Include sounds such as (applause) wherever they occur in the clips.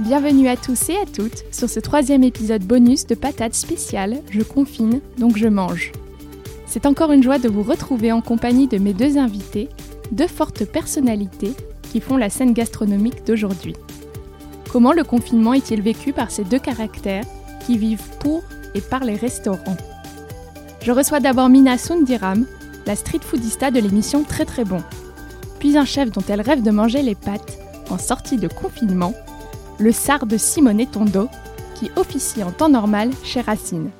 Bienvenue à tous et à toutes sur ce troisième épisode bonus de Patates spéciales Je confine, donc je mange. C'est encore une joie de vous retrouver en compagnie de mes deux invités, deux fortes personnalités qui font la scène gastronomique d'aujourd'hui. Comment le confinement est-il vécu par ces deux caractères qui vivent pour et par les restaurants? Je reçois d'abord Mina Sundiram, la street foodista de l'émission Très Très Bon, puis un chef dont elle rêve de manger les pâtes en sortie de confinement le sar de Simone Tondo, qui officie en temps normal chez Racine.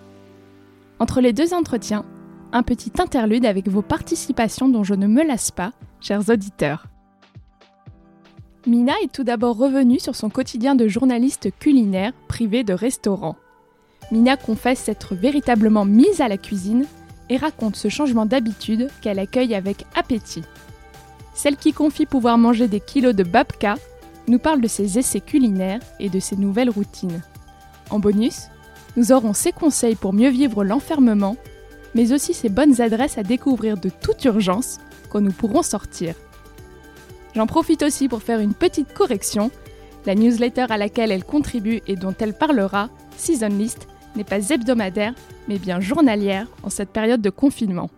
Entre les deux entretiens, un petit interlude avec vos participations dont je ne me lasse pas, chers auditeurs. Mina est tout d'abord revenue sur son quotidien de journaliste culinaire privé de restaurant. Mina confesse s'être véritablement mise à la cuisine et raconte ce changement d'habitude qu'elle accueille avec appétit. Celle qui confie pouvoir manger des kilos de babka nous parle de ses essais culinaires et de ses nouvelles routines. En bonus, nous aurons ses conseils pour mieux vivre l'enfermement, mais aussi ses bonnes adresses à découvrir de toute urgence quand nous pourrons sortir. J'en profite aussi pour faire une petite correction. La newsletter à laquelle elle contribue et dont elle parlera, Season List, n'est pas hebdomadaire, mais bien journalière en cette période de confinement.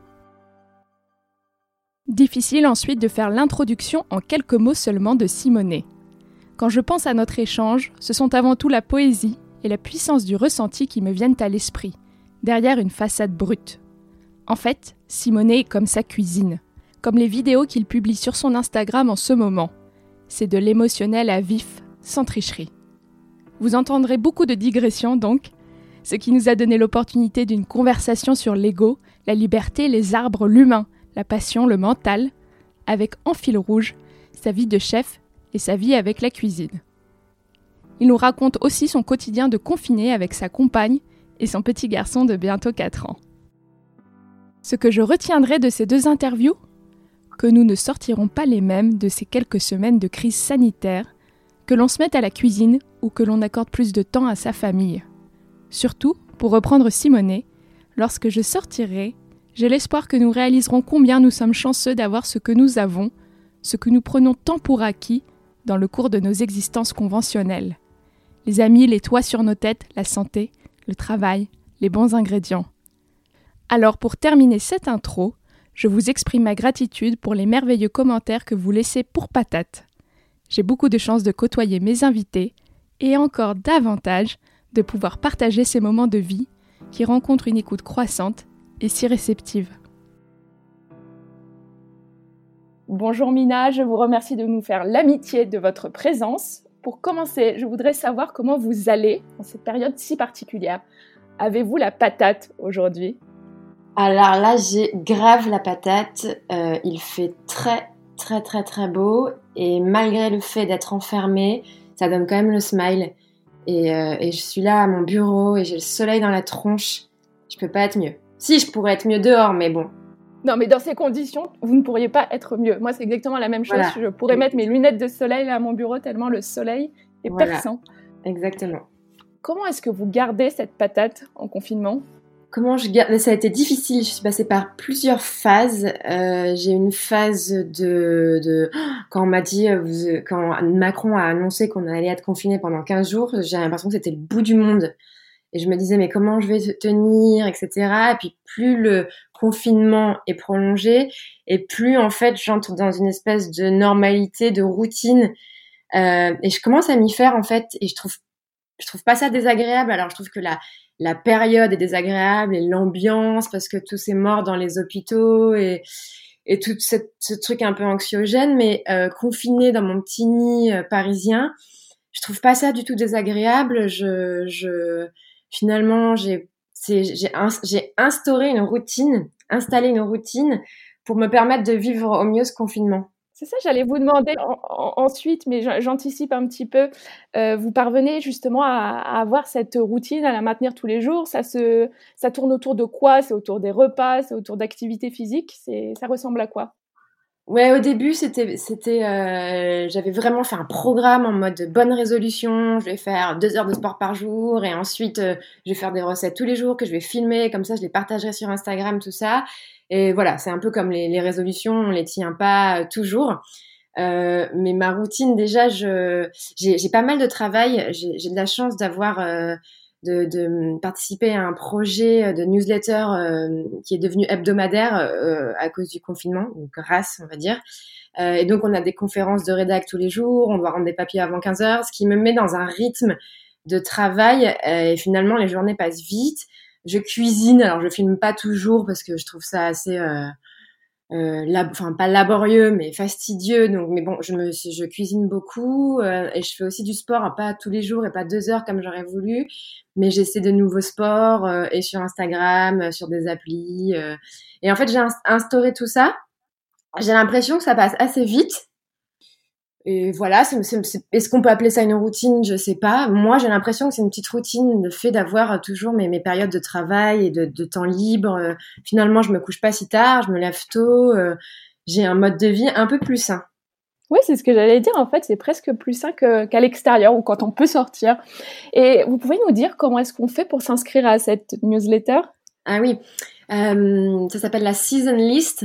Difficile ensuite de faire l'introduction en quelques mots seulement de Simonet. Quand je pense à notre échange, ce sont avant tout la poésie et la puissance du ressenti qui me viennent à l'esprit, derrière une façade brute. En fait, Simonet est comme sa cuisine, comme les vidéos qu'il publie sur son Instagram en ce moment. C'est de l'émotionnel à vif, sans tricherie. Vous entendrez beaucoup de digressions donc, ce qui nous a donné l'opportunité d'une conversation sur l'ego, la liberté, les arbres, l'humain, la passion, le mental, avec en fil rouge sa vie de chef et sa vie avec la cuisine. Il nous raconte aussi son quotidien de confiné avec sa compagne et son petit garçon de bientôt 4 ans. Ce que je retiendrai de ces deux interviews Que nous ne sortirons pas les mêmes de ces quelques semaines de crise sanitaire, que l'on se mette à la cuisine ou que l'on accorde plus de temps à sa famille. Surtout, pour reprendre Simonet, lorsque je sortirai, j'ai l'espoir que nous réaliserons combien nous sommes chanceux d'avoir ce que nous avons, ce que nous prenons tant pour acquis dans le cours de nos existences conventionnelles. Les amis, les toits sur nos têtes, la santé, le travail, les bons ingrédients. Alors pour terminer cette intro, je vous exprime ma gratitude pour les merveilleux commentaires que vous laissez pour patate. J'ai beaucoup de chance de côtoyer mes invités et encore davantage de pouvoir partager ces moments de vie qui rencontrent une écoute croissante et si réceptive. Bonjour Mina, je vous remercie de nous faire l'amitié de votre présence. Pour commencer, je voudrais savoir comment vous allez en cette période si particulière. Avez-vous la patate aujourd'hui? Alors là, j'ai grave la patate. Euh, il fait très très très très beau et malgré le fait d'être enfermée, ça donne quand même le smile. Et, euh, et, je suis là à mon bureau et j'ai le soleil dans la tronche. Je peux pas être mieux. Si, je pourrais être mieux dehors, mais bon, non, mais dans ces conditions, vous ne pourriez pas être mieux. Moi, c'est exactement la même chose. Je pourrais mettre mes lunettes de soleil à mon bureau tellement le soleil est perçant. Exactement. Comment est-ce que vous gardez cette patate en confinement? Comment je garde Ça a été difficile. Je suis passée par plusieurs phases. Euh, j'ai une phase de, de... quand on m'a dit, euh, quand Macron a annoncé qu'on allait être confiné pendant 15 jours, j'ai l'impression que c'était le bout du monde. Et je me disais, mais comment je vais tenir, etc. Et puis plus le confinement est prolongé, et plus en fait j'entre dans une espèce de normalité, de routine. Euh, et je commence à m'y faire en fait, et je trouve je trouve pas ça désagréable. Alors je trouve que la la période est désagréable et l'ambiance parce que tous ces morts dans les hôpitaux et et tout cette, ce truc un peu anxiogène, mais euh, confiné dans mon petit nid euh, parisien, je trouve pas ça du tout désagréable. Je, je finalement j'ai instauré une routine, installé une routine pour me permettre de vivre au mieux ce confinement. C'est ça, j'allais vous demander ensuite, mais j'anticipe un petit peu. Euh, vous parvenez justement à, avoir cette routine, à la maintenir tous les jours. Ça se, ça tourne autour de quoi? C'est autour des repas, c'est autour d'activités physiques. C'est, ça ressemble à quoi? Ouais, au début, c'était, c'était, euh, j'avais vraiment fait un programme en mode bonne résolution. Je vais faire deux heures de sport par jour et ensuite euh, je vais faire des recettes tous les jours que je vais filmer. Comme ça, je les partagerai sur Instagram, tout ça. Et voilà, c'est un peu comme les, les, résolutions, on les tient pas euh, toujours. Euh, mais ma routine, déjà, je, j'ai, pas mal de travail. J'ai, de la chance d'avoir euh, de, de, participer à un projet de newsletter euh, qui est devenu hebdomadaire euh, à cause du confinement, donc grâce, on va dire. et donc, on a des conférences de rédac tous les jours. On doit rendre des papiers avant 15 heures, ce qui me met dans un rythme de travail. et finalement, les journées passent vite je cuisine. Alors, je filme pas toujours parce que je trouve ça assez, euh, euh, enfin pas laborieux, mais fastidieux. Donc, mais bon, je me, je cuisine beaucoup euh, et je fais aussi du sport, pas tous les jours et pas deux heures comme j'aurais voulu, mais j'essaie de nouveaux sports euh, et sur Instagram, euh, sur des applis. et en fait, j'ai instauré tout ça. J'ai l'impression que ça passe assez vite et voilà, est-ce qu'on peut appeler ça une routine? Je sais pas. Moi, j'ai l'impression que c'est une petite routine, le fait d'avoir toujours mes, mes, périodes de travail et de, de, temps libre. Finalement, je me couche pas si tard, je me lève tôt. Euh, j'ai un mode de vie un peu plus sain. Oui, c'est ce que j'allais dire. En fait, c'est presque plus sain qu'à l'extérieur ou quand on peut sortir. Et vous pouvez nous dire comment est-ce qu'on fait pour s'inscrire à cette newsletter? Ah oui, euh, ça s'appelle la Season List.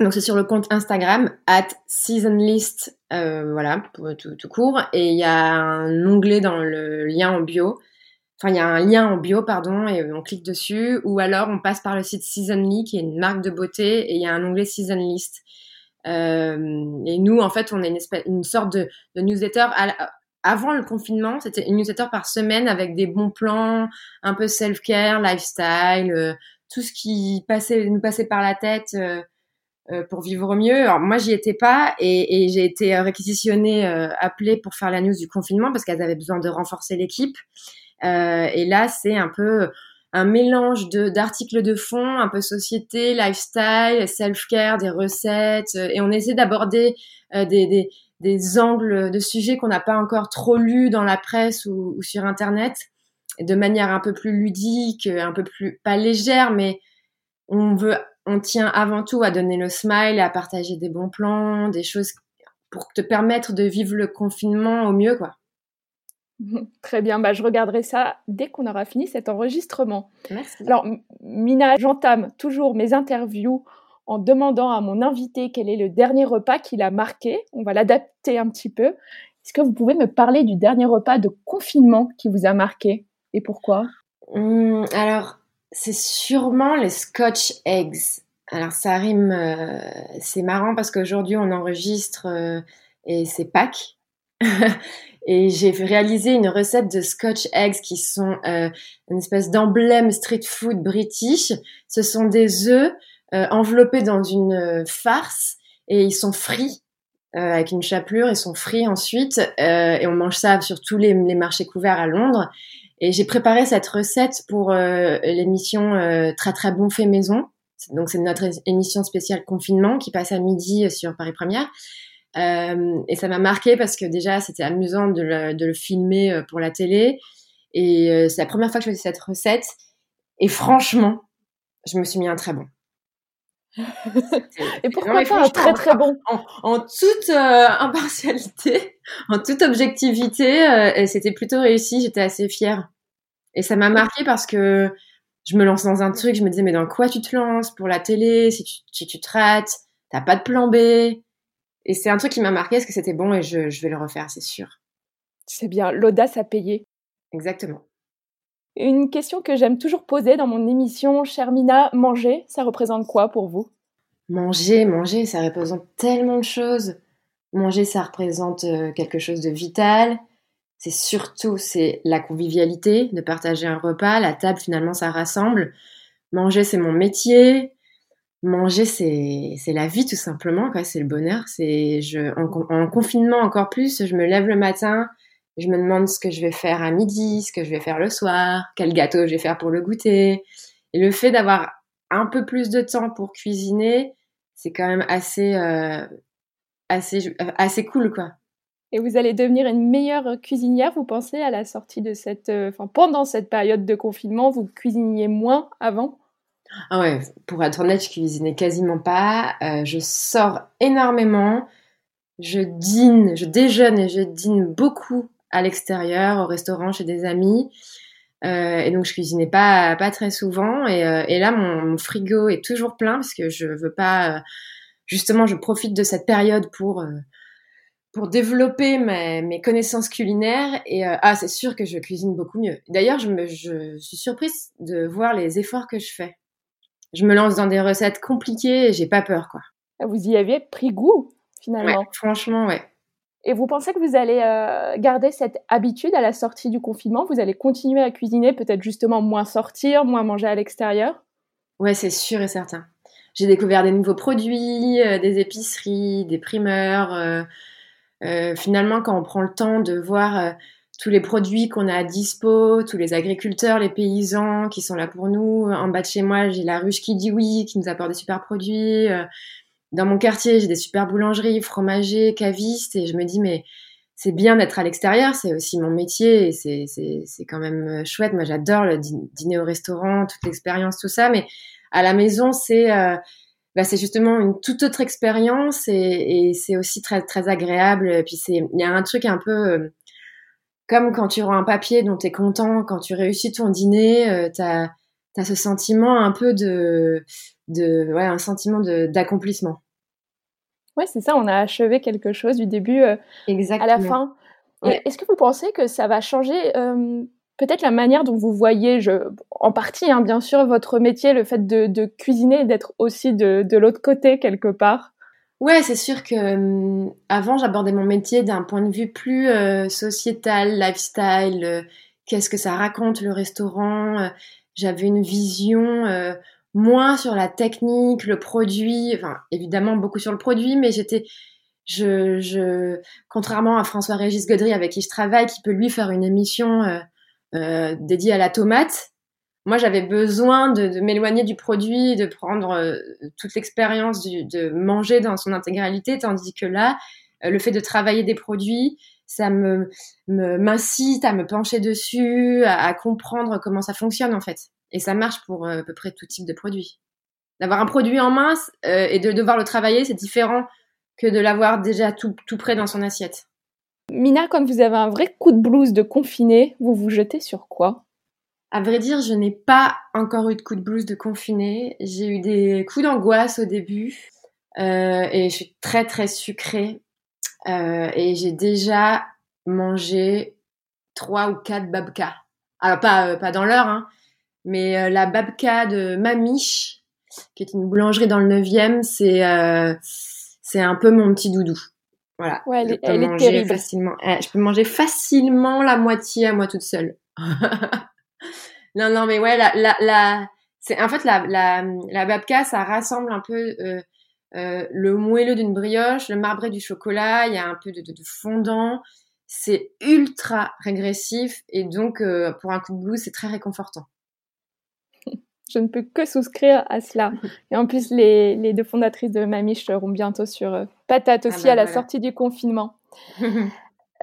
Donc c'est sur le compte Instagram at seasonlist, euh, voilà, pour tout, court. Et il y a un onglet dans le lien en bio. Enfin, il y a un lien en bio, pardon, et on clique dessus. Ou alors on passe par le site Seasonly, qui est une marque de beauté, et il y a un onglet Season List. Euh, et nous, en fait, on est une, sorte de, newsletter. avant le confinement, c'était une newsletter par semaine avec des bons plans, un peu self-care, lifestyle, euh, tout ce qui passait, nous passait par la tête. Euh, euh, pour vivre mieux. Alors moi j'y étais pas et, et j'ai été réquisitionnée, euh, appelée pour faire la news du confinement parce qu'elles avaient besoin de renforcer l'équipe. Euh, et là c'est un peu un mélange de d'articles de fond, un peu société, lifestyle, self-care, des recettes et on essaie d'aborder des, des, des angles de sujets qu'on n'a pas encore trop lus dans la presse ou, ou sur internet de manière un peu plus ludique, un peu plus pas légère mais on veut on tient avant tout à donner le smile, à partager des bons plans, des choses pour te permettre de vivre le confinement au mieux, quoi. (laughs) Très bien, bah, je regarderai ça dès qu'on aura fini cet enregistrement. Merci. Alors, Mina, j'entame toujours mes interviews en demandant à mon invité quel est le dernier repas qu'il a marqué. On va l'adapter un petit peu. Est-ce que vous pouvez me parler du dernier repas de confinement qui vous a marqué et pourquoi? Hum, Alors, c'est sûrement les Scotch Eggs. Alors ça rime, euh, c'est marrant parce qu'aujourd'hui on enregistre euh, et c'est Pâques. (laughs) et j'ai réalisé une recette de Scotch Eggs qui sont euh, une espèce d'emblème street food british. Ce sont des œufs enveloppés dans une farce et ils sont frits. avec une chapelure, ils sont frits ensuite et on mange ça sur tous les marchés couverts à Londres. Et j'ai préparé cette recette pour euh, l'émission euh, Très très bon fait maison. Donc c'est notre émission spéciale confinement qui passe à midi sur Paris Première. Euh, et ça m'a marqué parce que déjà c'était amusant de le, de le, filmer euh, pour la télé. Et euh, c'est la première fois que je faisais cette recette. Et franchement, je me suis mis un très bon. Et pourquoi pas un très très bon en, en, toute impartialité, (laughs) en toute objectivité, c'était plutôt réussi. J'étais assez fière. Et ça m'a marqué parce que je me lance dans un truc, je me disais, mais dans quoi tu te lances pour la télé, si tu, si tu te rates, t'as pas de plan B. Et c'est un truc qui m'a marqué parce que c'était bon et je, je vais le refaire, c'est sûr. C'est bien, l'audace a payé. Exactement. Une question que j'aime toujours poser dans mon émission, Mina, manger, ça représente quoi pour vous? Manger, manger, ça représente tellement de choses. Manger, ça représente euh, quelque chose de vital, c'est surtout c'est la convivialité, de partager un repas. La table, finalement, ça rassemble. Manger, c'est mon métier. Manger, c'est la vie tout simplement. C'est le bonheur. C'est en, confinement encore plus. Je me lève le matin. Je me demande ce que je vais faire à midi, ce que je vais faire le soir, quel gâteau je vais faire pour le goûter. Et le fait d'avoir un peu plus de temps pour cuisiner, c'est quand même assez euh, assez assez cool quoi. Et vous allez devenir une meilleure cuisinière, vous pensez, à la sortie de cette... Euh, enfin, pendant cette période de confinement, vous cuisiniez moins avant? Ah ouais, pour être honnête, je cuisinais quasiment pas. Euh, je sors énormément. Je dîne, je déjeune et je dîne beaucoup à l'extérieur, au restaurant, chez des amis. Euh, et donc je cuisinais pas pas très souvent. Et, et là, mon, mon, frigo est toujours plein parce que je veux pas... justement, je profite de cette période pour pour développer mes, connaissances culinaires et euh, ah c'est sûr que je cuisine beaucoup mieux. D'ailleurs je me je suis surprise de voir les efforts que je fais. Je me lance dans des recettes compliquées et j'ai pas peur quoi. Ah, vous y avez pris goût finalement. franchement ouais. Et vous pensez que vous allez euh, garder cette habitude à la sortie du confinement? Vous allez continuer à cuisiner, peut-être justement moins sortir, moins manger à l'extérieur? Ouais, c'est sûr et certain. J'ai découvert des nouveaux produits, euh, des épiceries, des primeurs. Euh, finalement, quand on prend le temps de voir tous les produits qu'on a à dispo, tous les agriculteurs, les paysans qui sont là pour nous. En bas de chez moi, j'ai la ruche qui dit oui, qui nous apporte des super produits. Euh, dans mon quartier, j'ai des super boulangeries, fromagers, cavistes, et je me dis, mais c'est bien d'être à l'extérieur, c'est aussi mon métier, et c'est quand même chouette. Moi, j'adore le dîner au restaurant, toute l'expérience, tout ça, mais à la maison, c'est bah, c'est justement une toute autre expérience et, c'est aussi très très agréable. Et puis il y a un truc un peu euh, comme quand tu rends un papier dont tu es content, quand tu réussis ton dîner, euh, tu ce sentiment un peu de, de ouais, un sentiment d'accomplissement. Ouais, c'est ça, on a achevé quelque chose du début euh, à la fin. Est-ce que vous pensez que ça va changer peut-être la manière dont vous voyez, je, en partie hein, bien sûr, votre métier, le fait de, cuisiner et d'être aussi de, l'autre côté quelque part? Ouais, c'est sûr que hum, avant j'abordais mon métier d'un point de vue plus euh, sociétal, lifestyle. Euh, qu'est-ce que ça raconte le restaurant euh, J'avais une vision moins sur la technique, le produit. Enfin, évidemment beaucoup sur le produit, mais j'étais je, je, contrairement à François-Régis Godry avec qui je travaille, qui peut lui faire une émission euh, dédié à la tomate. Moi, j'avais besoin de, de m'éloigner du produit, de prendre euh, toute l'expérience de manger dans son intégralité, tandis que là, euh, le fait de travailler des produits, ça me m'incite à me pencher dessus, à, à, comprendre comment ça fonctionne en fait. Et ça marche pour à peu près tout type de produit. D'avoir un produit en main et de devoir le travailler, c'est différent que de l'avoir déjà tout, tout près dans son assiette. Mina, quand vous avez un vrai coup de blues de confiné, vous vous jetez sur quoi? À vrai dire, je n'ai pas encore eu de coup de blues de confiné. J'ai eu des coups d'angoisse au début euh, et je suis très très sucrée. Euh, et j'ai déjà mangé trois ou quatre babka. Alors pas, euh, pas dans l'heure, hein, mais la babka de Mamiche, qui est une boulangerie dans le 9e, c'est c'est un peu mon petit doudou. Voilà. Ouais, elle, est terrible. Facilement. Eh, je peux manger facilement la moitié à moi toute seule. (laughs) non, non, mais ouais, la, la, la c'est en fait la, la, la babka, ça rassemble un peu euh, euh, le moelleux d'une brioche, le marbré du chocolat. Il y a un peu de, de, fondant. C'est ultra régressif et donc euh, pour un coup de blues, c'est très réconfortant. Je ne peux que souscrire à cela. (laughs) Et en plus, les, les deux fondatrices de Mamiche seront bientôt sur euh, Patate ah aussi bah à la sortie du confinement. (laughs)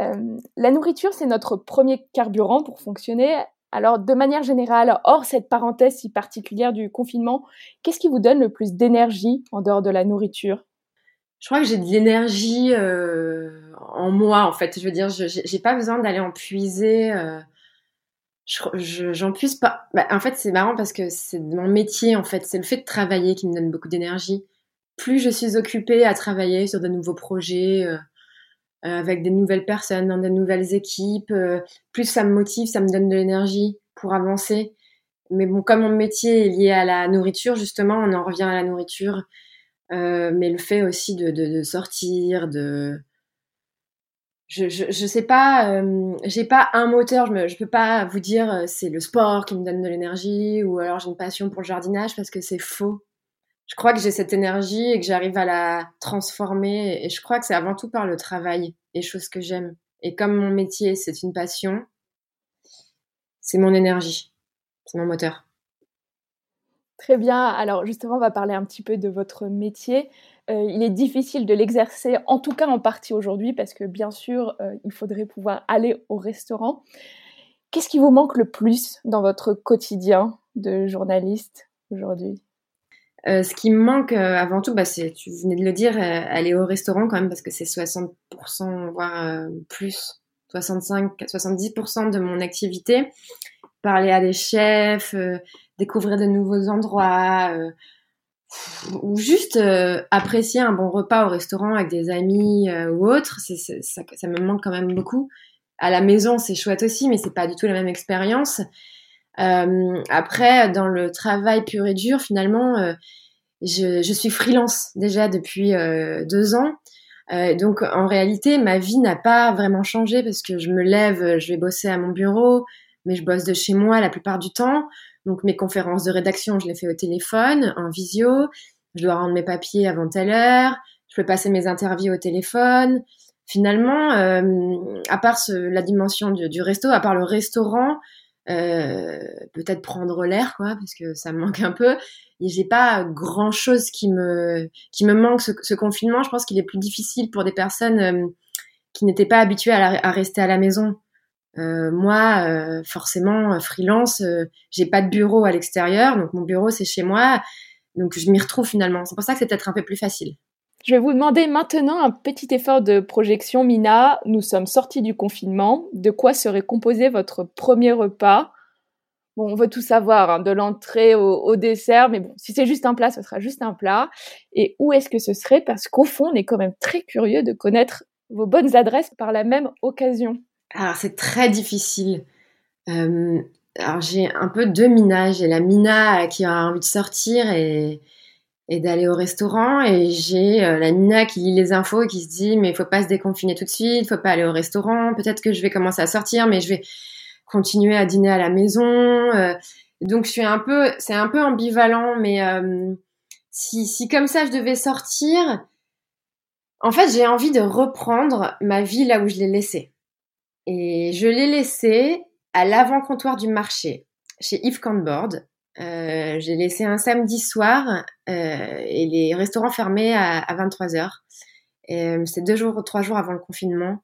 Euh, la nourriture, c'est notre premier carburant pour fonctionner. Alors, de manière générale, hors cette parenthèse si particulière du confinement, qu'est-ce qui vous donne le plus d'énergie en dehors de la nourriture? Je crois que j'ai de l'énergie euh, en moi, en fait. Je veux dire, je n'ai pas besoin d'aller en puiser j'en puisse pas. Bah, en fait, c'est marrant parce que c'est mon métier, en fait. C'est le fait de travailler qui me donne beaucoup d'énergie. Plus je suis occupée à travailler sur de nouveaux projets, euh, euh, avec des nouvelles personnes, dans de nouvelles équipes, euh, plus ça me motive, ça me donne de l'énergie pour avancer. Mais bon, comme mon métier est lié à la nourriture, justement, on en revient à la nourriture. mais le fait aussi de, de, de sortir, de, je, je, je, sais pas, euh, j'ai pas un moteur, je, me, je peux pas vous dire euh, c'est le sport qui me donne de l'énergie ou alors j'ai une passion pour le jardinage parce que c'est faux. Je crois que j'ai cette énergie et que j'arrive à la transformer et je crois que c'est avant tout par le travail et choses que j'aime. Et comme mon métier c'est une passion, c'est mon énergie, c'est mon moteur. Très bien. Alors justement, on va parler un petit peu de votre métier. Euh, il est difficile de l'exercer, en tout cas en partie aujourd'hui, parce que bien sûr, euh, il faudrait pouvoir aller au restaurant. Qu'est-ce qui vous manque le plus dans votre quotidien de journaliste aujourd'hui? Euh, ce qui me manque avant tout, bah, c'est, tu venais de le dire, aller au restaurant quand même parce que c'est 60%, voire plus, 65, 70% de mon activité. Parler à des chefs, découvrir de nouveaux endroits, ou juste euh, apprécier un bon repas au restaurant avec des amis euh, ou autre, ça, me manque quand même beaucoup. À la maison, c'est chouette aussi, mais c'est pas du tout la même expérience. Euh, après, dans le travail pur et dur, finalement, je, suis freelance déjà depuis deux ans. donc, en réalité, ma vie n'a pas vraiment changé parce que je me lève, je vais bosser à mon bureau, mais je bosse de chez moi la plupart du temps. Donc mes conférences de rédaction, je les fais au téléphone, en visio. Je dois rendre mes papiers avant telle heure. Je peux passer mes interviews au téléphone. Finalement, euh, à part la dimension du, resto, à part le restaurant, euh, peut-être prendre l'air, quoi, parce que ça me (laughs) manque un peu. J'ai pas grand chose qui me qui me manque ce, confinement. Je pense qu'il est plus difficile pour des personnes euh, qui n'étaient pas habituées à, rester à la maison. Euh, moi, euh, forcément, euh, freelance, j'ai pas de bureau à l'extérieur, donc mon bureau c'est chez moi, donc je m'y retrouve finalement. C'est pour ça que c'est peut-être un peu plus facile. Je vais vous demander maintenant un petit effort de projection, Mina. Nous sommes sortis du confinement. De quoi serait composé votre premier repas? Bon, on veut tout savoir, hein, de l'entrée au, au, dessert, mais bon, si c'est juste un plat, ce sera juste un plat. Et où est-ce que ce serait? Parce qu'au fond, on est quand même très curieux de connaître vos bonnes adresses par la même occasion. Alors c'est très difficile. Euh, alors j'ai un peu deux Mina. J'ai la Mina qui a envie de sortir et, d'aller au restaurant et j'ai euh, la Mina qui lit les infos et qui se dit mais il faut pas se déconfiner tout de suite, il faut pas aller au restaurant, peut-être que je vais commencer à sortir mais je vais continuer à dîner à la maison. Euh, donc je suis un peu, c'est un peu ambivalent mais si comme ça je devais sortir, en fait j'ai envie de reprendre ma vie là où je l'ai laissée. Et je l'ai laissé à l'avant-comptoir du marché, chez Yves Candboard. Euh, j'ai laissé un samedi soir euh, et les restaurants fermés à, 23h. Euh, c'est deux jours, trois jours avant le confinement.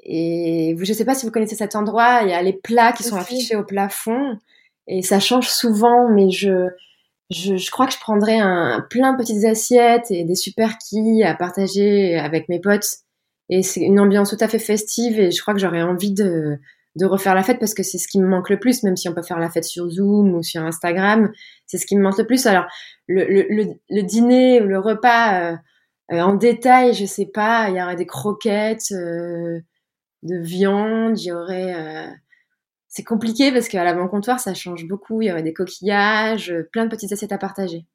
Et je ne sais pas si vous connaissez cet endroit, il y a les plats qui sont affichés au plafond et ça change souvent, mais je, je, je crois que je prendrais un, plein de petites assiettes et des super quilles à partager avec mes potes et c'est une ambiance tout à fait festive et je crois que j'aurais envie de, de refaire la fête parce que c'est ce qui me manque le plus, même si on peut faire la fête sur Zoom ou sur Instagram, c'est ce qui me manque le plus. Alors, le, le, le, dîner ou le repas euh, euh, en détail, je sais pas, il y aurait des croquettes euh, de viande, il y aurait... c'est compliqué parce qu'à l'avant-comptoir, ça change beaucoup, il y aurait des coquillages, plein de petites assiettes à partager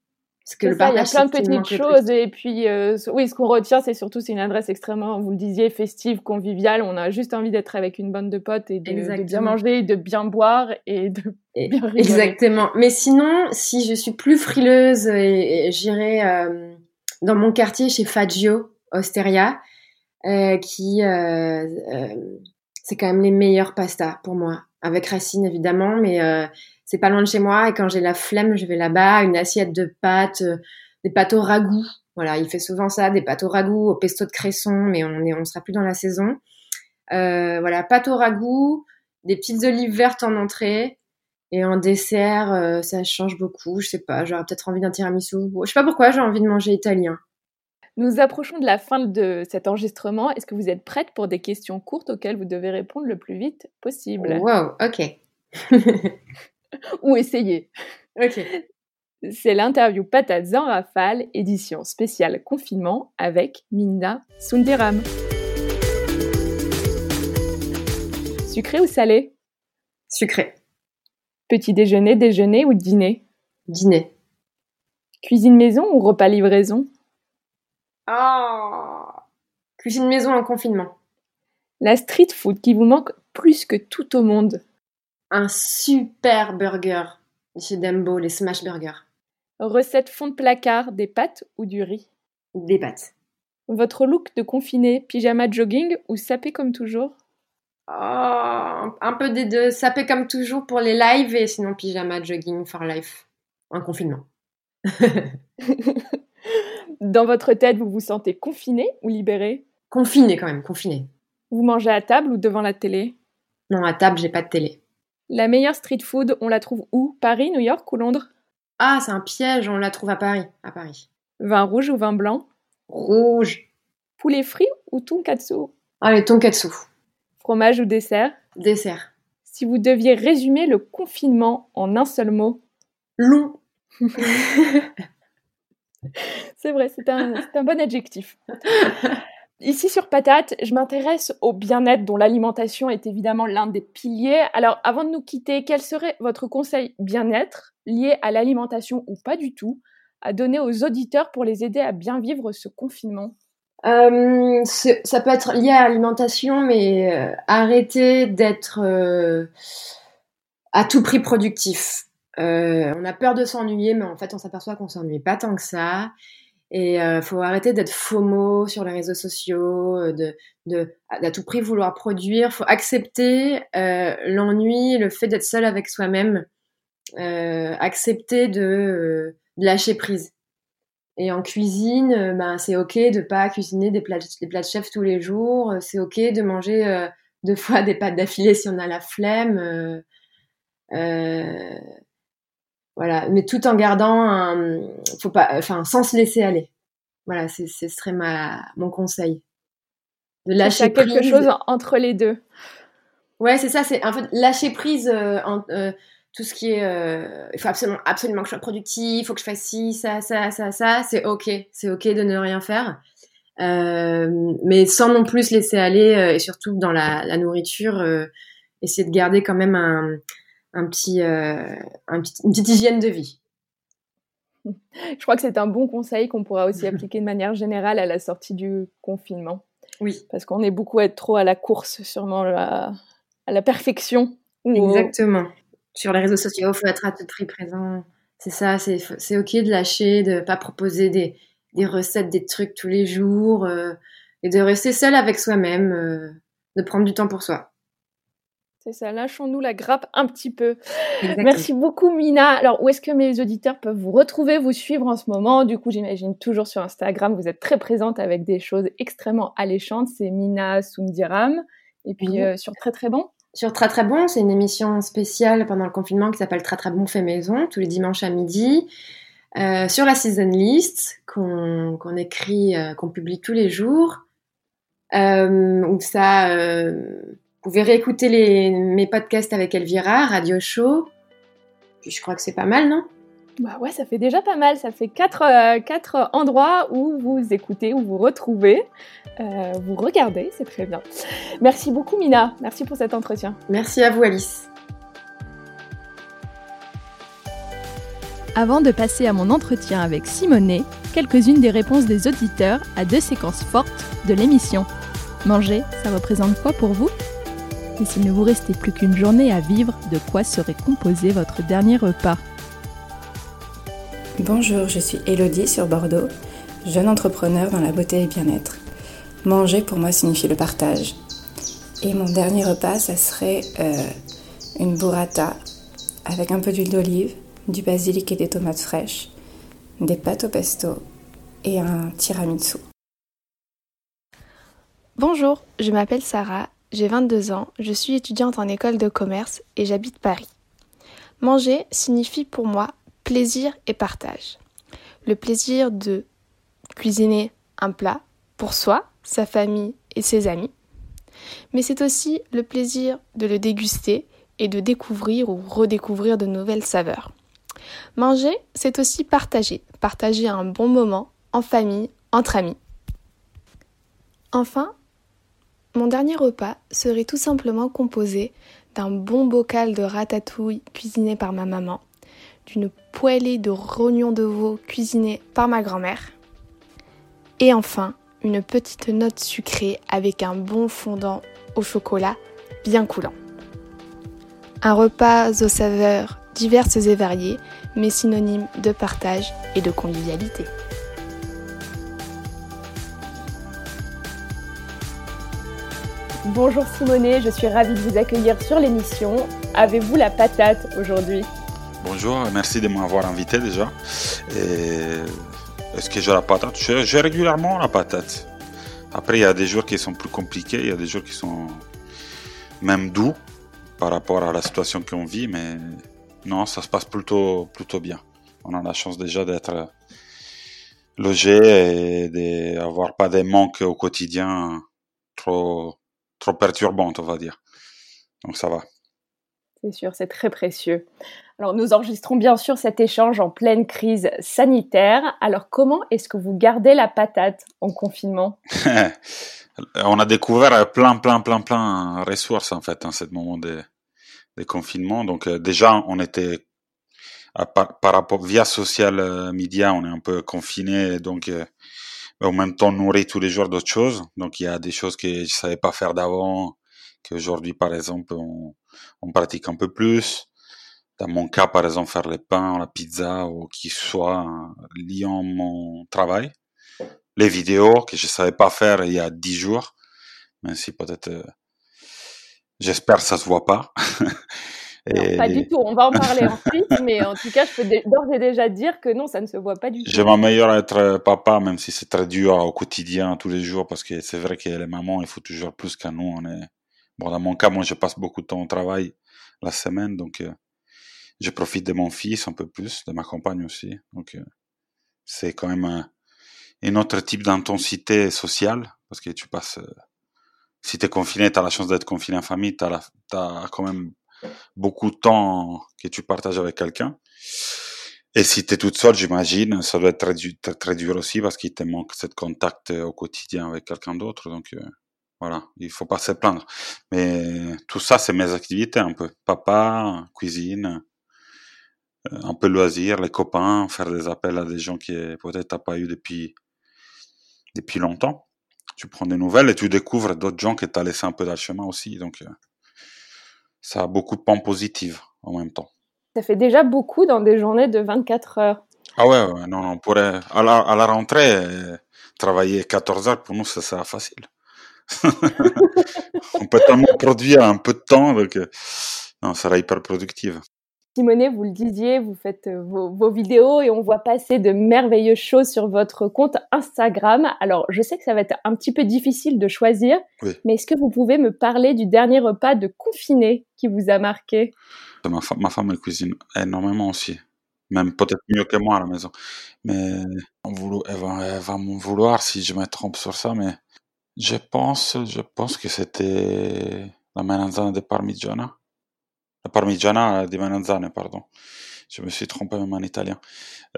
que le il y a plein de petites choses et puis euh, oui, ce qu'on retient, c'est surtout c'est une adresse extrêmement, vous le disiez, festive, conviviale. On a juste envie d'être avec une bande de potes et de, bien manger, de bien boire et de bien rigoler. Exactement. Mais sinon, si je suis plus frileuse, et, j'irai euh, dans mon quartier chez Fagio Osteria, euh, qui c'est quand même les meilleures pastas pour moi, avec racines évidemment, mais c'est pas loin de chez moi et quand j'ai la flemme, je vais là-bas, une assiette de pâtes, euh, des pâtes au ragoût. Voilà, il fait souvent ça, des pâtes au ragoût, au pesto de cresson, mais on est, on sera plus dans la saison. Euh, voilà, pâtes au ragoût, des petites olives vertes en entrée. Et en dessert, euh, ça change beaucoup. Je sais pas, j'aurais peut-être envie d'un tiramisu. Je sais pas pourquoi, j'ai envie de manger italien. Nous approchons de la fin de cet enregistrement. Est-ce que vous êtes prête pour des questions courtes auxquelles vous devez répondre le plus vite possible? Wow, ok. (laughs) (laughs) ou essayer. Ok. C'est l'interview Patates en rafale, édition spéciale confinement avec Minda Sundiram. Sucré ou salé? Sucré. Petit déjeuner, déjeuner ou dîner? Dîner. Cuisine maison ou repas livraison? Ah Cuisine maison en confinement. La street food qui vous manque plus que tout au monde. Un super burger chez Dembo, les smash burgers. Recette fond de placard, des pâtes ou du riz? Des pâtes. Votre look de confiné, pyjama jogging ou sapé comme toujours? Oh, Un peu des deux. Sapé comme toujours pour les lives et sinon pyjama jogging for life. En confinement. (laughs) (laughs) Dans votre tête, vous vous sentez confiné ou libéré? Confiné quand même, confiné. Vous mangez à table ou devant la télé? Non, à table, j'ai pas de télé. La meilleure street food, on la trouve où? Paris, New York ou Londres? Ah, c'est un piège, on la trouve à Paris. À Paris. Vin rouge ou vin blanc? Rouge. Poulet frit ou tonkatsu? Ah, les tonkatsu. Fromage ou dessert? Dessert. Si vous deviez résumer le confinement en un seul mot? Long. (laughs) c'est vrai, c'est un, un bon adjectif. (laughs) Ici sur Patate, je m'intéresse au bien-être dont l'alimentation est évidemment l'un des piliers. Alors avant de nous quitter, quel serait votre conseil bien-être lié à l'alimentation ou pas du tout à donner aux auditeurs pour les aider à bien vivre ce confinement? Euh, Ça peut être lié à l'alimentation, mais euh, arrêter d'être euh, à tout prix productif. on a peur de s'ennuyer, mais en fait on s'aperçoit qu'on s'ennuie pas tant que ça. Et euh, faut arrêter d'être FOMO sur les réseaux sociaux, euh, de, de à tout prix vouloir produire. Faut accepter euh, l'ennui, le fait d'être seul avec soi-même, euh, accepter de, euh, de, lâcher prise. Et en cuisine, ben c'est ok de pas cuisiner des plats, des plats de chef tous les jours. C'est ok de manger deux fois des pâtes d'affilée si on a la flemme. Voilà, mais tout en gardant un, faut pas, enfin, sans se laisser aller. Voilà, ce serait ma, mon conseil. De lâcher prise. quelque chose entre les deux. Ouais, c'est ça, c'est en fait lâcher prise euh, en, euh, tout ce qui est, euh, il faut absolument, absolument que je sois productif, il faut que je fasse ci, ça, ça, ça, ça, c'est ok, c'est ok de ne rien faire. mais sans non plus se laisser aller et surtout dans la, la nourriture, essayer de garder quand même un, un petit, euh, un petit, une petite hygiène de vie. Je crois que c'est un bon conseil qu'on pourra aussi appliquer de manière générale à la sortie du confinement. Oui. Parce qu'on est beaucoup à être trop à la course, sûrement à, à la perfection. Exactement. Sur les réseaux sociaux, il faut être à tout prix présent. C'est ça, c'est ok de lâcher, de pas proposer des, des, recettes, des trucs tous les jours, euh, et de rester seul avec soi-même, euh, de prendre du temps pour soi. C'est ça, lâchons-nous la grappe un petit peu. Merci beaucoup Mina. Alors où est-ce que mes auditeurs peuvent vous retrouver, vous suivre en ce moment? Du coup j'imagine toujours sur Instagram, vous êtes très présente avec des choses extrêmement alléchantes. C'est Mina Sundiram. Et puis euh, sur Très Très Bon? Sur Très Très Bon, c'est une émission spéciale pendant le confinement qui s'appelle Très Très Bon fait maison, tous les dimanches à midi. Euh, sur la season list qu'on écrit, euh, qu'on publie tous les jours. où ça vous pouvez réécouter les, mes podcasts avec Elvira, Radio Show. Puis je crois que c'est pas mal, non? Bah ouais, ça fait déjà pas mal. Ça fait quatre, euh, quatre endroits où vous écoutez, où vous retrouvez, euh, vous regardez, c'est très bien. Merci beaucoup, Mina. Merci pour cet entretien. Merci à vous, Alice. Avant de passer à mon entretien avec Simonet, quelques-unes des réponses des auditeurs à deux séquences fortes de l'émission. Manger, ça représente quoi pour vous? Et s'il ne vous restait plus qu'une journée à vivre, de quoi serait composé votre dernier repas Bonjour, je suis Elodie sur Bordeaux, jeune entrepreneur dans la beauté et bien-être. Manger pour moi signifie le partage. Et mon dernier repas, ça serait euh, une burrata avec un peu d'huile d'olive, du basilic et des tomates fraîches, des pâtes au pesto et un tiramisu. Bonjour, je m'appelle Sarah j'ai 22 ans, je suis étudiante en école de commerce et j'habite Paris. Manger signifie pour moi plaisir et partage. Le plaisir de cuisiner un plat pour soi, sa famille et ses amis. Mais c'est aussi le plaisir de le déguster et de découvrir ou redécouvrir de nouvelles saveurs. Manger, c'est aussi partager, partager un bon moment en famille, entre amis. Enfin, mon dernier repas serait tout simplement composé d'un bon bocal de ratatouille cuisiné par ma maman, d'une poêlée de rognons de veau cuisinés par ma grand-mère, et enfin une petite note sucrée avec un bon fondant au chocolat bien coulant. Un repas aux saveurs diverses et variées, mais synonyme de partage et de convivialité. Bonjour Simonet, je suis ravie de vous accueillir sur l'émission. Avez-vous la patate aujourd'hui? Bonjour, merci de m'avoir invité déjà. Est-ce que j'ai la patate? J'ai régulièrement la patate. Après, il y a des jours qui sont plus compliqués, il y a des jours qui sont même doux par rapport à la situation qu'on vit, mais non, ça se passe plutôt, plutôt bien. On a la chance déjà d'être logé et d'avoir pas des manques au quotidien trop, trop perturbantes, on va dire. Donc ça va. C'est sûr, c'est très précieux. Alors nous enregistrons bien sûr cet échange en pleine crise sanitaire. Alors comment est-ce que vous gardez la patate en confinement? (laughs) On a découvert plein, plein, plein, plein de ressources en fait en ce moment de, de confinement. Donc euh, déjà, on était par, rapport via social euh, media, on est un peu confiné, donc euh, en même temps nourri tous les jours d'autres choses. Donc il y a des choses que je savais pas faire d'avant, qu'aujourd'hui par exemple on, pratique un peu plus. Dans mon cas, par exemple, faire les pains, la pizza ou qui soit liant mon travail. Les vidéos que je savais pas faire il y a dix jours, même si peut-être, euh, j'espère ça se voit pas. (laughs) et... pas du tout. On va en parler ensuite, (laughs) mais en tout cas, je peux d'ores et déjà dire que non, ça ne se voit pas du tout. M'améliore à être euh, papa, même si c'est très dur au quotidien, tous les jours, parce que c'est vrai que les mamans, il faut toujours plus qu'à nous. On est Bon, dans mon cas, moi, je passe beaucoup de temps au travail la semaine, donc euh, je profite de mon fils un peu plus, de ma compagne aussi. Donc, euh, c'est quand même un, un, autre type d'intensité sociale, parce que tu passes, euh, si tu es confiné, tu as la chance d'être confiné en famille, tu as, as, quand même beaucoup de temps que tu partages avec quelqu'un. Et si tu es toute seule, j'imagine, ça doit être très, très, dur aussi, parce qu'il te manque ce contact au quotidien avec quelqu'un d'autre. Donc, voilà, il faut pas se plaindre. Mais tout ça, c'est mes activités un peu. Papa, cuisine, euh, un peu loisir, les copains, faire des appels à des gens qui peut-être t'as pas eu depuis depuis longtemps. Tu prends des nouvelles et tu découvres d'autres gens qui t'as laissé un peu dans le chemin aussi. Donc, euh, ça a beaucoup de points positifs en même temps. Ça fait déjà beaucoup dans des journées de 24 heures. Ah ouais, non, non, pour, à, la, à la rentrée, euh, travailler 14 heures, pour nous, ça sera facile. (laughs) on peut tellement produire un peu de temps, donc euh, non, ça sera hyper productive. Simonet, vous le disiez, vous faites euh, vos, vidéos et on voit passer de merveilleuses choses sur votre compte Instagram. Alors, je sais que ça va être un petit peu difficile de choisir, mais est-ce que vous pouvez me parler du dernier repas de confiné qui vous a marqué? Ma, ma, femme, elle cuisine énormément aussi. Même peut-être mieux que moi à la maison. Mais elle va, elle va m'en vouloir si je me trompe sur ça, mais je pense, je pense que c'était la melanzane de Parmigiana. La Parmigiana di melanzane, pardon. Je me suis trompé même en italien.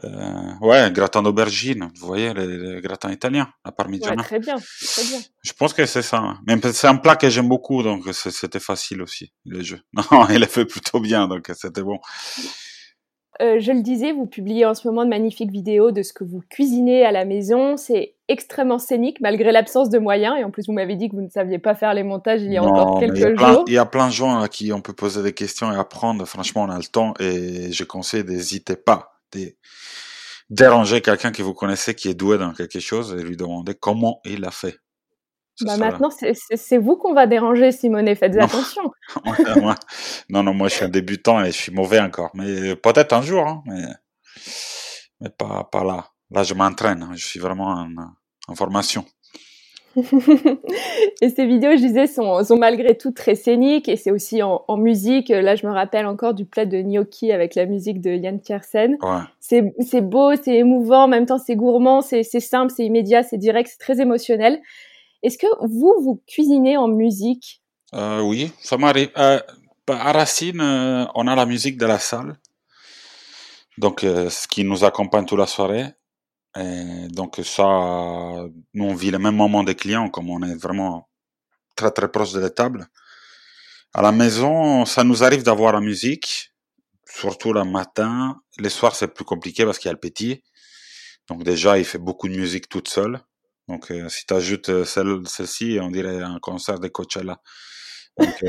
Euh, ouais, gratin d'aubergine, vous voyez, les, gratins italiens, la Parmigiana. Ouais, très bien, très bien. Je pense que c'est ça. Mais c'est un plat que j'aime beaucoup, donc c'était facile aussi, le jeu. (laughs) Non, il a fait plutôt bien, donc c'était bon. Euh, je le disais, vous publiez en ce moment de magnifiques vidéos de ce que vous cuisinez à la maison. C'est extrêmement scénique malgré l'absence de moyens. Et en plus, vous m'avez dit que vous ne saviez pas faire les montages il y a encore quelques jours. il y a plein de gens à qui on peut poser des questions et apprendre. Franchement, on a le temps et je conseille, n'hésitez pas de déranger quelqu'un que vous connaissez qui est doué dans quelque chose et lui demander comment il a fait. Bah maintenant, c'est vous qu'on va déranger, Simonet. Faites attention. (laughs) non, non, moi, je suis un débutant et je suis mauvais encore. Mais peut-être un jour, hein, mais, mais pas, pas là. Là, je m'entraîne. Hein. Je suis vraiment en, en formation. (laughs) et ces vidéos, je disais, sont, sont malgré tout très scéniques et c'est aussi en, en, musique. Là, je me rappelle encore du plat de gnocchi avec la musique de Yann Tiersen. Ouais. C'est beau, c'est émouvant, en même temps, c'est gourmand, c'est simple, c'est immédiat, c'est direct, c'est très émotionnel. Est-ce que vous, vous cuisinez en musique? Euh, Oui, ça m'arrive. Euh, à Racine, euh, on a la musique de la salle, donc ce qui nous accompagne toute la soirée. Donc ça, nous on vit le même moment des clients, comme on est vraiment très très proche de la table. À la maison, ça nous arrive d'avoir la musique, surtout le matin. Les soirs, c'est plus compliqué parce qu'il y a le petit. Donc déjà, il fait beaucoup de musique toute seule. Donc, si tu ajoutes celle, celle-ci, on dirait un concert de Coachella. Donc,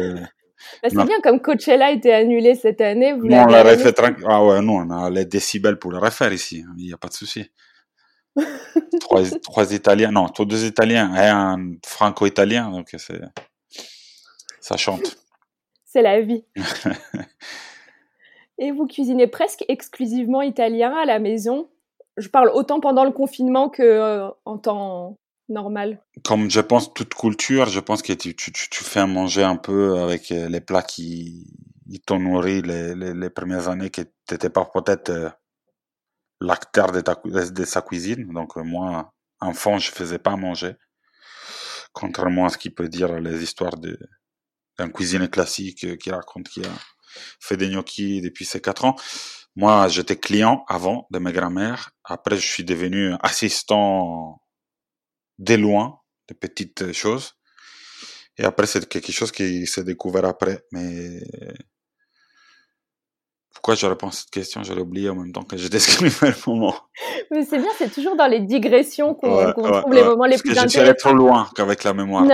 bah, c'est bien, comme Coachella a été annulé cette année. Vous nous, on l'a refait tranquille. Ah ouais, nous, on a les décibels pour le refaire ici. Il n'y a pas de souci. trois, (laughs) trois Italiens, non, deux Italiens et un franco-italien, donc c'est, ça chante. C'est la vie. (laughs) et vous cuisinez presque exclusivement italien à la maison? Je parle autant pendant le confinement que euh, en temps normal. Comme je pense toute culture, je pense que tu, tu, tu fais manger un peu avec euh, les plats qui t'ont nourri les, premières années, que tu n'étais pas peut-être euh, l'acteur de, sa cuisine. Donc moi, enfant, je faisais pas manger. Contrairement à ce qu'il peut dire les histoires d'un cuisinier classique qui raconte qu'il a fait des gnocchis depuis ses quatre ans. Moi, j'étais client avant de ma grand-mère. Après, je suis devenu assistant de loin, de petites choses. Et après, c'est quelque chose qui s'est découvert après. Mais pourquoi je réponds à cette question? Je l'ai oublié en même temps que je (laughs) décrivais le moment. Mais c'est bien, c'est toujours dans les digressions qu'on trouve les moments les plus intéressants. Parce que trop loin qu'avec la mémoire.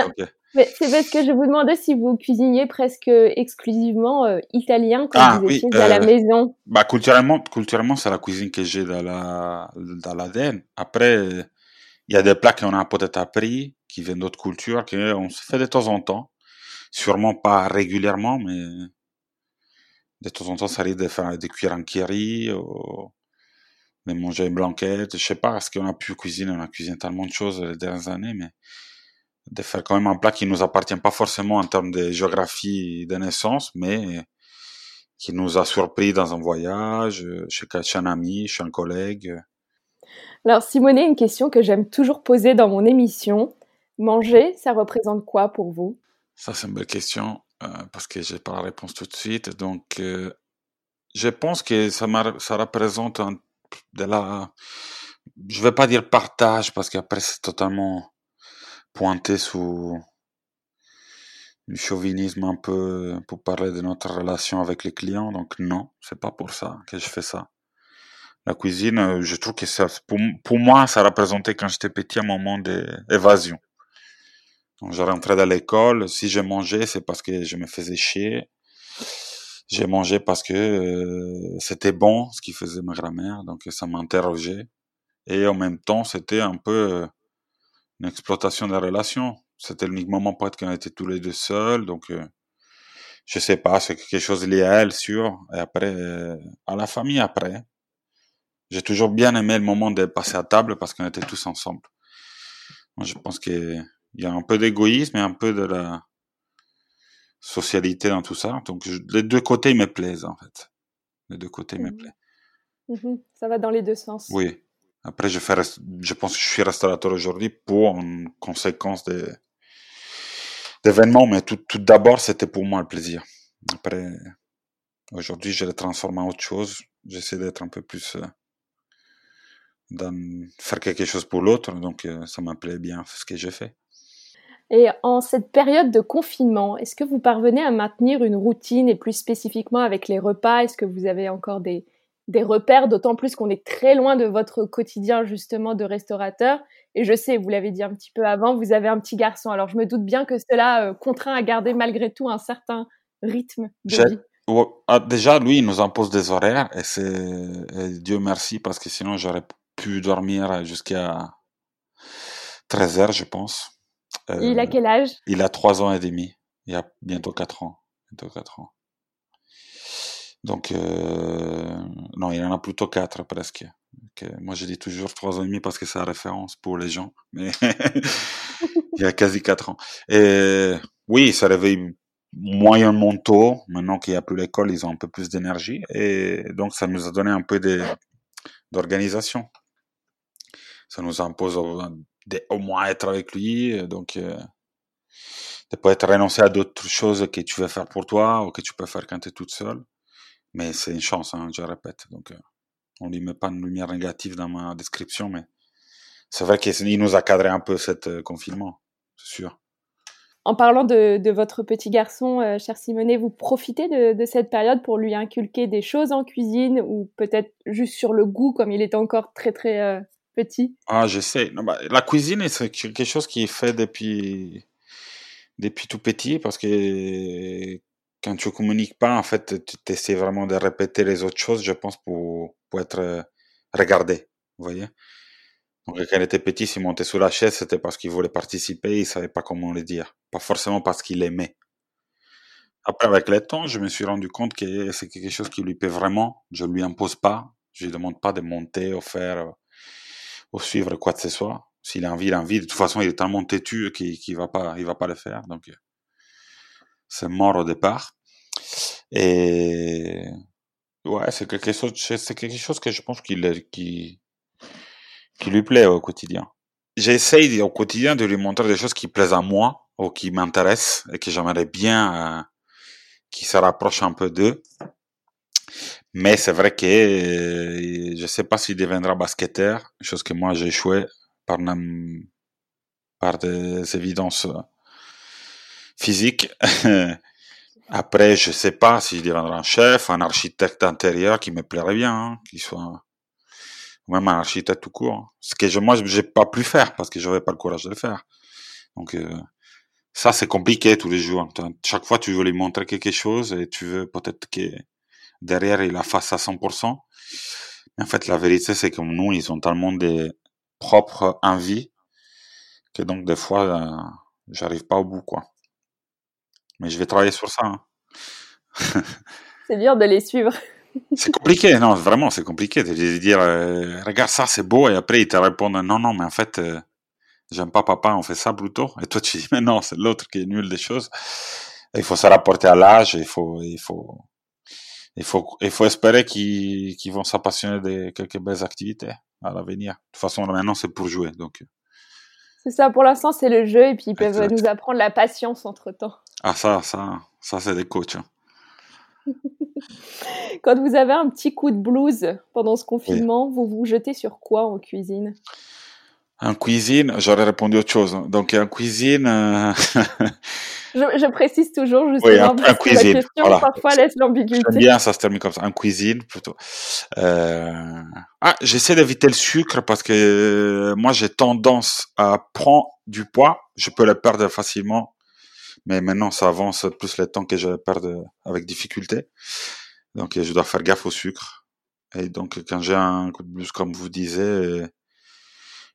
C'est parce que je vous demandais si vous cuisiniez presque exclusivement euh, italien quand ah, vous étiez à la euh, maison. Bah, culturellement, culturellement c'est la cuisine que j'ai dans la dans l'ADN. Après, il y a des plats qu'on a peut-être appris, qui viennent d'autres cultures, qu'on se fait de temps en temps. Sûrement pas régulièrement, mais de temps en temps, ça arrive de faire des cuire en kiri, ou de manger une blanquette. Je sais pas, ce qu'on a pu cuisiner, on a cuisiné tellement de choses les dernières années, mais de faire quand même un plat qui nous appartient pas forcément en termes de géographie de naissance, mais qui nous a surpris dans un voyage, chez, un ami, chez un collègue. Alors Simonet, une question que j'aime toujours poser dans mon émission. Manger, ça représente quoi pour vous? Ça, c'est une belle question euh, parce que j'ai pas la réponse tout de suite. Donc, euh, je pense que ça, ça représente un, de la... Je vais pas dire partage parce qu'après c'est totalement pointé sous du chauvinisme un peu pour parler de notre relation avec les clients. Donc non, c'est pas pour ça que je fais ça. La cuisine, euh, je trouve que ça, pour, pour moi, ça représentait quand j'étais petit un moment d'évasion. Donc, je rentrais dans l'école. Si j'ai mangé, c'est parce que je me faisais chier. J'ai mangé parce que euh, c'était bon ce qu'il faisait ma grand-mère, donc ça m'interrogeait. Et en même temps, c'était un peu euh, une exploitation des relations. C'était l'unique moment peut-être qu'on était tous les deux seuls, donc euh, je sais pas, c'est quelque chose lié à elle, sûr. Et après, euh, à la famille après. J'ai toujours bien aimé le moment de passer à table parce qu'on était tous ensemble. Moi, je pense qu'il y a un peu d'égoïsme et un peu de la socialité dans tout ça. Donc, les deux côtés me plaisent, en fait. Les deux côtés me mmh plaisent. Mmh ça va dans les deux sens. Oui. Après, je, pense que je suis restaurateur aujourd'hui pour une conséquence d'événements, mais tout, d'abord, c'était pour moi le plaisir. Après, aujourd'hui, je le transforme en autre chose. J'essaie d'être un peu plus euh, dans faire quelque chose pour l'autre, donc euh, ça me plaît bien ce que j'ai fait. Et en cette période de confinement, est-ce que vous parvenez à maintenir une routine et plus spécifiquement avec les repas? Est-ce que vous avez encore des, des repères, d'autant plus qu'on est très loin de votre quotidien justement de restaurateur. Et je sais, vous l'avez dit un petit peu avant, vous avez un petit garçon. Alors je me doute bien que cela euh, contraint à garder malgré tout un certain rythme de vie. Ah, déjà, lui, il nous impose des horaires et c'est Dieu merci parce que sinon j'aurais pu dormir jusqu'à 13 heures, je pense. il a euh, quel âge? Il a 3 ans et demi. Il a bientôt 4 ans. Bientôt 4 ans. Donc, euh, non, il en a plutôt quatre presque. moi, je dis toujours trois ans et demi parce que c'est la référence pour les gens, mais (laughs) il y a quasi quatre ans. Et oui, ça réveille moyennement tôt. Maintenant qu'il n'y a plus l'école, ils ont un peu plus d'énergie. Et donc, ça nous a donné un peu d'organisation. Ça nous impose au, moins être avec lui. Donc, euh, de peut-être renoncer à d'autres choses que tu veux faire pour toi ou que tu peux faire quand tu es toute seule. Mais c'est une chance, hein, je répète. Donc, euh, on lui met pas une lumière négative dans ma description, mais c'est vrai qu'il nous a cadré un peu cet euh, confinement, c'est sûr. En parlant de, votre petit garçon, euh, cher Simonet, vous profitez de, cette période pour lui inculquer des choses en cuisine ou peut-être juste sur le goût, comme il est encore très très petit? Ah, j'essaie. Non, bah, la cuisine, c'est quelque chose qui est fait depuis, depuis tout petit parce que quand tu communiques pas, en fait, tu essaies vraiment de répéter les autres choses, je pense, pour, pour être euh, regardé. Vous voyez? Donc, quand il était petit, s'il montait sur la chaise, c'était parce qu'il voulait participer, il savait pas comment le dire. Pas forcément parce qu'il aimait. Après, avec le temps, je me suis rendu compte que c'est quelque chose qui lui plaît vraiment. Je lui impose pas. Je lui demande pas de monter ou faire, euh, ou suivre quoi que ce soit. S'il a envie, il a envie. De toute façon, il est tellement têtu qu'il, qu'il va pas, il va pas le faire. Donc, c'est mort au départ. Et ouais, c'est quelque chose, c'est quelque chose que je pense qu'il qui, qui lui plaît au quotidien. J'essaye au quotidien de lui montrer des choses qui plaisent à moi ou qui m'intéressent et que j'aimerais bien euh, qui se rapproche un peu d'eux. Mais c'est vrai que euh, je sais pas s'il deviendra basketteur, chose que moi j'ai échoué par, par des évidences physiques. (laughs) Après, je sais pas s'il deviendra un chef, un architecte intérieur qui me plairait bien, hein, qui soit même un architecte tout court. Ce que je, moi, j'ai pas pu faire parce que j'avais pas le courage de le faire. Donc, euh, ça, c'est compliqué tous les jours. Chaque fois, tu veux lui montrer quelque chose et tu veux peut-être que derrière, il la fasse à 100%. Mais en fait, la vérité, c'est que nous, ils ont tellement des propres envies que donc, des fois, euh, j'arrive pas au bout, quoi. Mais je vais travailler sur ça. Hein. (laughs) c'est dur de les suivre. (laughs) c'est compliqué, non, vraiment, c'est compliqué de dire, euh, regarde ça, c'est beau, et après, ils te répondent, non, non, mais en fait, euh, j'aime pas papa, on fait ça plutôt. Et toi, tu dis, (laughs) mais non, c'est l'autre qui est nul des choses. il faut se rapporter à l'âge, il faut, il faut, il faut, il faut espérer qu'ils vont s'appassionner de quelques belles activités à l'avenir. De toute façon, maintenant, c'est pour jouer, donc. C'est ça, pour l'instant, c'est le jeu, et puis ils peuvent nous apprendre la patience entre temps. Ah, ça, ça, ça, c'est des coachs. Hein. (laughs) Quand vous avez un petit coup de blues pendant ce confinement, vous vous jetez sur quoi en cuisine? En cuisine, j'aurais répondu autre chose. Donc en cuisine. Euh, (laughs) je, précise toujours justement oui, cuisine, la question parfois laisse l'ambiguïté. J'aime bien, ça se termine comme ça. En cuisine plutôt. Euh... Ah, j'essaie d'éviter le sucre parce que euh, moi j'ai tendance à prendre du poids. Je peux le perdre facilement, mais maintenant ça avance plus le temps que je perds avec difficulté. Donc je dois faire gaffe au sucre. Et donc quand j'ai un coup de blues comme vous disiez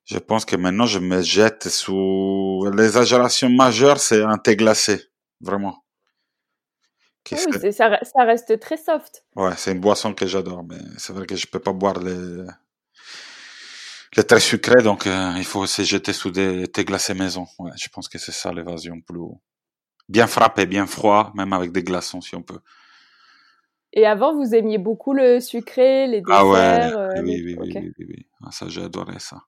je pense que maintenant, je me jette sous l'exagération majeure, c'est un thé glacé, vraiment. Oui, ça, ça, reste très soft. Ouais, c'est une boisson que j'adore, mais c'est vrai que je peux pas boire les, les très sucrés, donc euh, il faut se jeter sous des thés glacés maison. Ouais, je pense que c'est ça l'évasion plus bien frappé, bien froid, même avec des glaçons si on peut. Et avant, vous aimiez beaucoup le sucré, les desserts. Ah ouais, euh, oui, oui, oui, oui, oui, oui, Ah, ça, j'adorais ça.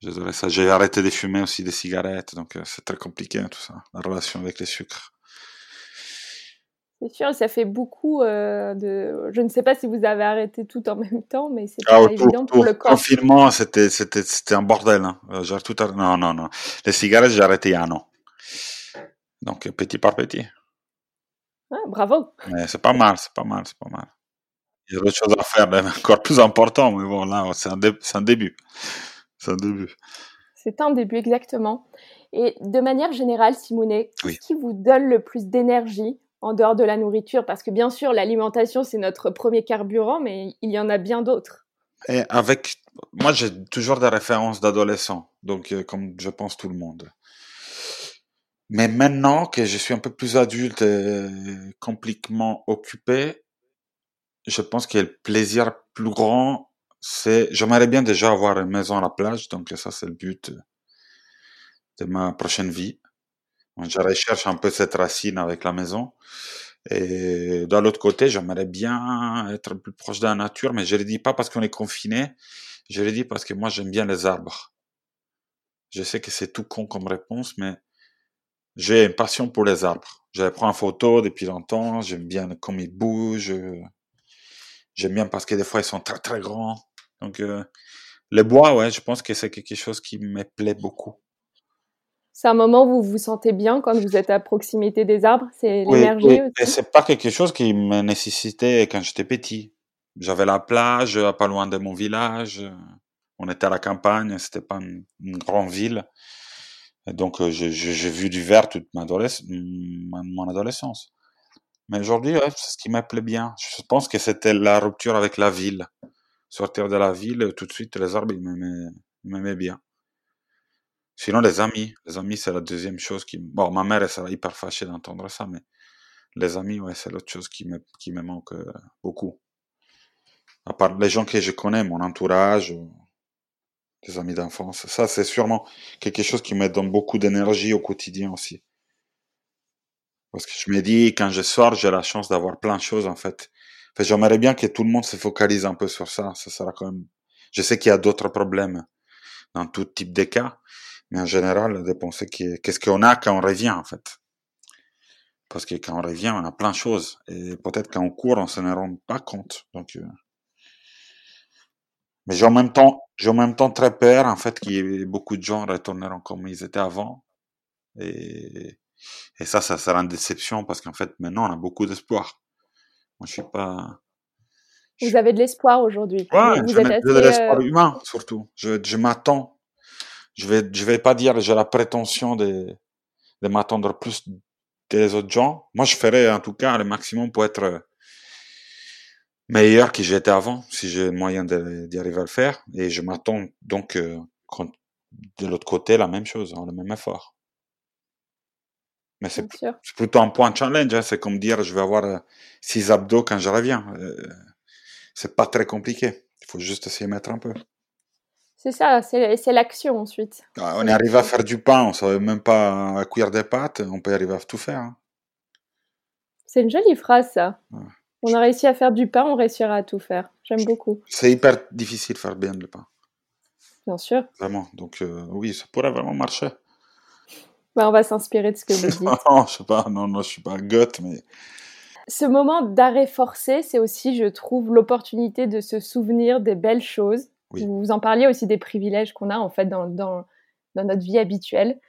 J'adorais ça. J'ai arrêté de fumer aussi des cigarettes, donc euh, c'est très compliqué hein, tout ça, la relation avec les sucres. C'est sûr, ça fait beaucoup euh, de. Je ne sais pas si vous avez arrêté tout en même temps, mais c'est ah, pas évident pour le corps. Confinement, c'était c'était c'était un bordel. Hein. Euh, tout Non non non. Les cigarettes, j'ai arrêté il y a un an. Donc petit par petit. Ah, bravo. Mais c'est pas mal, c'est pas mal, c'est pas mal. Il y a d'autres choses à faire, (laughs) encore plus important, mais bon là, c'est un, un début. C'est un début. C'est un début, exactement. Et de manière générale, Simonet, qu'est-ce qui vous donne le plus d'énergie en dehors de la nourriture? Parce que bien sûr, l'alimentation, c'est notre premier carburant, mais il y en a bien d'autres. Et avec, moi, j'ai toujours des références d'adolescents, donc euh, comme je pense tout le monde. Mais maintenant que je suis un peu plus adulte et complètement occupé, je pense a le plaisir plus grand c'est, j'aimerais bien déjà avoir une maison à la plage, donc ça c'est le but de ma prochaine vie. Je recherche un peu cette racine avec la maison. Et de l'autre côté, j'aimerais bien être plus proche de la nature, mais je le dis pas parce qu'on est confiné, je le dis parce que moi j'aime bien les arbres. Je sais que c'est tout con comme réponse, mais j'ai une passion pour les arbres. Je les prends en photo depuis longtemps, j'aime bien comme ils bougent. J'aime bien parce que des fois ils sont très très grands. Donc, euh, le bois, ouais, je pense que c'est quelque chose qui me plaît beaucoup. C'est un moment où vous vous sentez bien quand vous êtes à proximité des arbres? C'est l'énergie oui, oui. aussi? C'est pas quelque chose qui me nécessitait quand j'étais petit. J'avais la plage pas loin de mon village. On était à la campagne, c'était pas une, grande ville. Donc, euh, j'ai vu du vert toute ma mon adolescence. Mais aujourd'hui, c'est ce qui m'appelait bien. Je pense que c'était la rupture avec la ville. Sortir de la ville, tout de suite, les arbres, ils m'aimaient bien. Sinon, les amis. Les amis, c'est la deuxième chose qui... Bon, ma mère, elle sera hyper fâchée d'entendre ça, mais les amis, ouais, c'est l'autre chose qui me, qui me manque euh, beaucoup. À part les gens que je connais, mon entourage, des amis d'enfance. Ça, c'est sûrement quelque chose qui me donne beaucoup d'énergie au quotidien aussi. Parce que je me dis, quand je sors, j'ai la chance d'avoir plein de choses, en fait. Enfin, j'aimerais bien que tout le monde se focalise un peu sur ça. Ça sera quand même, je sais qu'il y a d'autres problèmes dans tout type de cas, mais en général, de penser qu'est-ce qu'on a quand on revient, en fait. Parce que quand on revient, on a plein de choses. Et peut-être quand on court, on rend pas compte. Donc, euh, Mais j'ai en même temps, j'ai en même temps très peur, en fait, qu'il beaucoup de gens retourneront comme ils étaient avant. Et, et ça, ça sera une déception parce qu'en fait, maintenant, on a beaucoup d'espoir. Moi, je suis pas. Vous avez de l'espoir aujourd'hui. Ouais, vous êtes assez, de l'espoir euh, humain, surtout. Je, je m'attends. Je vais, je vais pas dire, j'ai la prétention de, de m'attendre plus des autres gens. Moi, je ferais en tout cas le maximum pour être meilleur que j'étais avant, si j'ai moyen d'y arriver à le faire. Et je m'attends donc euh, de l'autre côté la même chose, hein, le même effort. Mais c'est plutôt un point challenge. Hein. C'est comme dire je vais avoir euh, six abdos quand je reviens. c'est pas très compliqué. Il faut juste s'y mettre un peu. C'est ça, c'est l'action ensuite. Ah, on est arrivé à faire du pain, on ne savait même pas cuire des pâtes, on peut arriver à tout faire. Hein. C'est une jolie phrase, ça. On a réussi à faire du pain, on réussira à tout faire. J'aime beaucoup. C'est hyper difficile de faire bien le pain. Bien sûr. Vraiment, donc euh, oui, ça pourrait vraiment marcher. Bah, on va s'inspirer de ce que vous (laughs) dites. non, je sais pas, non, non, je suis pas goth, mais... Ce moment d'arrêt forcé, c'est aussi, je trouve, l'opportunité de se souvenir des belles choses vous en parliez aussi des privilèges qu'on a en fait dans, dans, dans, notre vie habituelle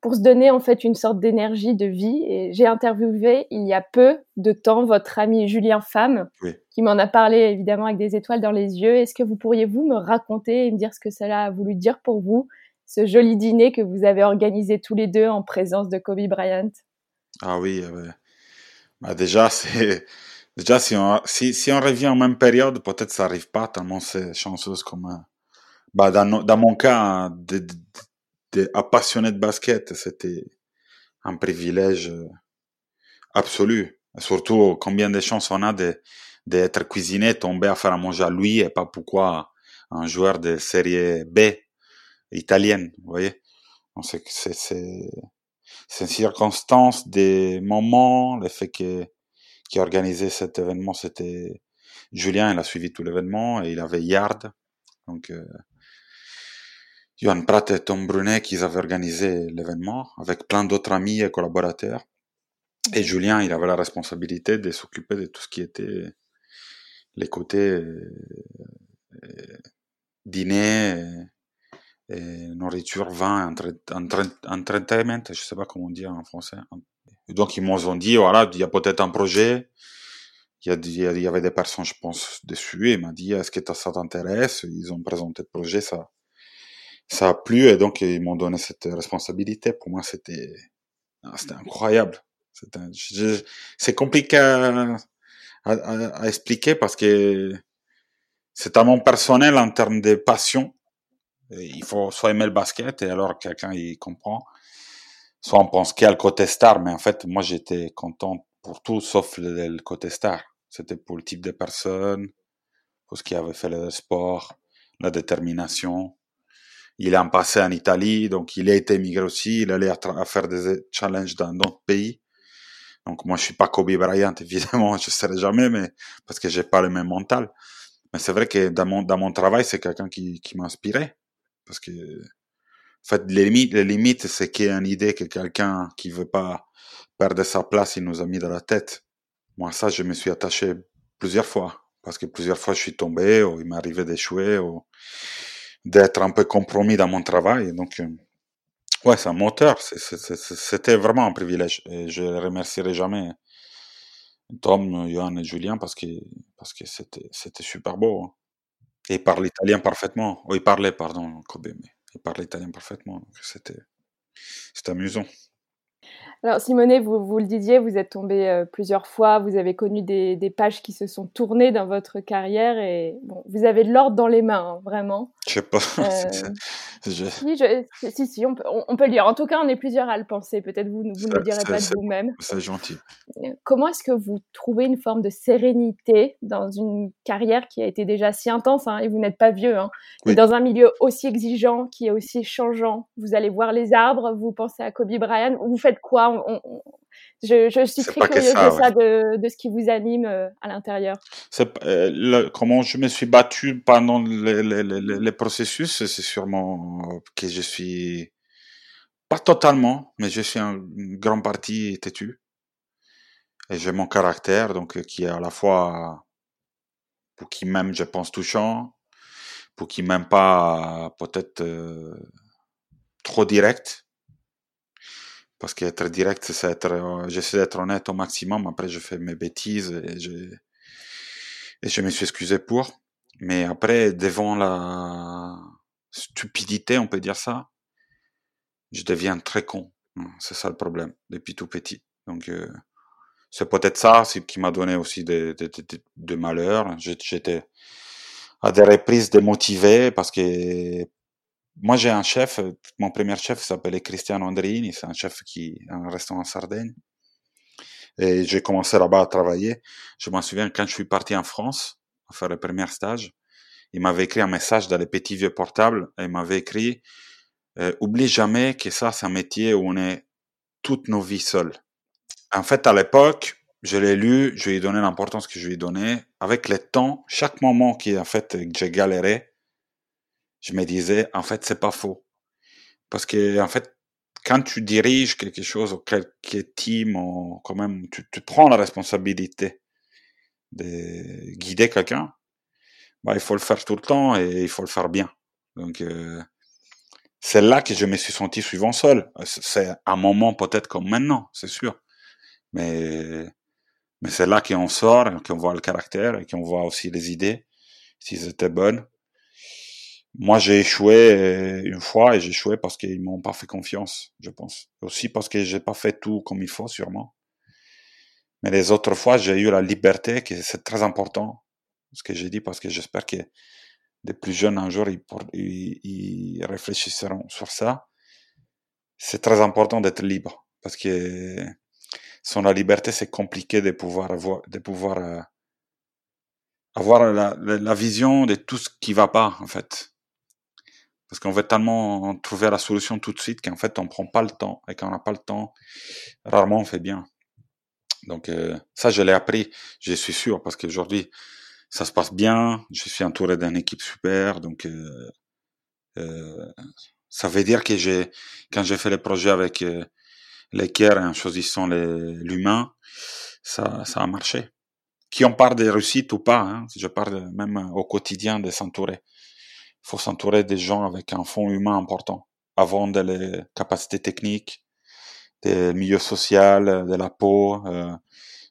pour se donner en fait une sorte d'énergie de vie. Et j'ai interviewé il y a peu de temps votre ami Julien Femme, qui m'en a parlé évidemment avec des étoiles dans les yeux. Est-ce que vous pourriez vous me raconter et me dire ce que cela a voulu dire pour vous, ce joli dîner que vous avez organisé tous les deux en présence de Kobe Bryant? Ah oui, euh, bah déjà c'est Déjà, si on, si, si on revient en même période, peut-être ça arrive pas tellement c'est chanceuse comme. Euh, bah, dans, dans mon cas, de, de, passionné de basket, c'était un privilège euh, absolu. Surtout, combien de chances on a d'être cuisiné, tomber à faire à manger à lui et pas pourquoi un joueur de série B italienne, vous voyez. C'est, c'est, c'est une circonstance, des moments, le fait que qui a organisé cet événement, c'était Julien, il a suivi tout l'événement et il avait Yard, donc euh, Johan Pratt et Tom Brunet qui avaient organisé l'événement avec plein d'autres amis et collaborateurs. Et Julien, il avait la responsabilité de s'occuper de tout ce qui était les côtés euh, euh, dîner, et, nourriture, vin, entertainment, je sais pas comment dire en français, donc, ils m'ont dit, voilà, il y a peut-être un projet. Il y, a, il y, avait des personnes, je pense, dessus. Et il m'a dit, est-ce que ça t'intéresse? Ils ont présenté le projet, ça, ça a plu. Et donc, ils m'ont donné cette responsabilité. Pour moi, c'était, ah, c'était incroyable. C'est compliqué à, expliquer parce que c'est tellement personnel en termes de passion. il faut soit aimer le basket et alors quelqu'un il comprend soit on pense qu'il y a le côté star, mais en fait, moi, j'étais content pour tout sauf le, côté star. C'était pour le type de personne, pour ce qui avait fait le sport, la détermination. Il est en passé en Italie, donc il a été émigré aussi, il allait à, faire des challenges dans d'autres pays. Donc moi, je suis pas Kobe Bryant, (laughs) évidemment, je serai jamais, mais parce que j'ai pas le même mental. Mais c'est vrai que dans mon, dans mon travail, c'est quelqu'un qui, qui m'a inspiré. Parce que en fait, les limites, les limites c'est qu'il y a une idée que quelqu'un qui veut pas perdre sa place, il nous a mis dans la tête. Moi, ça, je me suis attaché plusieurs fois. Parce que plusieurs fois, je suis tombé, ou il m'arrivait d'échouer, ou d'être un peu compromis dans mon travail. Donc, euh, ouais, c'est un moteur. C'était vraiment un privilège. Et je ne remercierai jamais Tom, Johan et Julien parce que parce que c'était super beau. Hein. Et il parle italien parfaitement. Oh, il parlait, pardon, Kobe, mais il parlait italien parfaitement. C'était amusant. Alors Simonet, vous, vous le disiez, vous êtes tombé euh, plusieurs fois, vous avez connu des, des, pages qui se sont tournées dans votre carrière et bon, vous avez de l'ordre dans les mains, hein, vraiment. Je sais pas. Euh... (laughs) je... Si, je... si, si, on peut, on peut le dire. En tout cas, on est plusieurs à le penser. Peut-être vous, vous ne le direz pas de vous-même. C'est gentil. Euh, comment est-ce que vous trouvez une forme de sérénité dans une carrière qui a été déjà si intense, hein, et vous n'êtes pas vieux, hein, oui. dans un milieu aussi exigeant, qui est aussi changeant? Vous allez voir les arbres, vous pensez à Kobe Bryant, vous faites quoi? On, on, je, je, suis très curieuse ça, de ça, ouais. de, de, ce qui vous anime euh, à l'intérieur. Euh, le, comment je me suis battu pendant les, les, les, les processus, c'est sûrement que je suis pas totalement, mais je suis en grande partie têtu. Et j'ai mon caractère, donc qui est à la fois pour qui m'aime, je pense touchant, pour qui m'aime pas peut-être euh, trop direct parce qu'être direct, c'est être, euh, j'essaie d'être honnête au maximum. Après, je fais mes bêtises et je, et je me suis excusé pour. Mais après, devant la stupidité, on peut dire ça, je deviens très con. C'est ça le problème, depuis tout petit. Donc, euh, c'est peut-être ça qui m'a donné aussi des, des, des, des malheurs. J'étais à des reprises démotivé parce que moi, j'ai un chef, mon premier chef s'appelait Cristiano Andrini, c'est un chef qui a un restaurant en Sardaigne. Et j'ai commencé là-bas à travailler. Je m'en souviens quand je suis parti en France, à faire le premier stage, il m'avait écrit un message dans les petits vieux portables et il m'avait écrit euh, Oublie jamais que ça, c'est un métier où on est toutes nos vies seules. En fait, à l'époque, je l'ai lu, je lui ai donné l'importance que je lui ai donnée. Avec le temps, chaque moment qui, en fait, que j'ai galéré, je me disais, en fait, c'est pas faux. Parce que, en fait, quand tu diriges quelque chose ou quelque team, ou quand même, tu, tu prends la responsabilité de guider quelqu'un, bah, il faut le faire tout le temps et il faut le faire bien. Donc, euh, c'est là que je me suis senti souvent seul. C'est un moment peut-être comme maintenant, c'est sûr. Mais, mais c'est là qu'on sort, qu'on voit le caractère et qu'on voit aussi les idées, s'ils étaient bonnes. Moi, j'ai échoué euh, une fois et j'ai échoué parce qu'ils m'ont pas fait confiance, je pense. Aussi parce que j'ai pas fait tout comme il faut, sûrement. Mais les autres fois, j'ai eu la liberté, que c'est très important, ce que j'ai dit, parce que j'espère que les plus jeunes un jour, ils, réfléchiront sur ça. C'est très important d'être libre, parce que sans la liberté, c'est compliqué de pouvoir avoir, de pouvoir euh, avoir la, la, la vision de tout ce qui va pas, en fait parce qu'on veut tellement trouver la solution tout de suite qu'en fait on prend pas le temps et quand on n'a pas le temps, rarement on fait bien. Donc euh, ça je l'ai appris, je suis sûr parce qu'aujourd'hui ça se passe bien, je suis entouré d'une équipe super, donc euh, euh, ça veut dire que j'ai quand j'ai fait les projets avec euh, l'équerre en choisissant l'humain, ça ça a marché. Qui en parle des réussites ou pas, hein, je parle même au quotidien de s'entourer faut s'entourer des gens avec un fond humain important, avant de les capacités techniques, des milieux sociaux, de la peau, euh,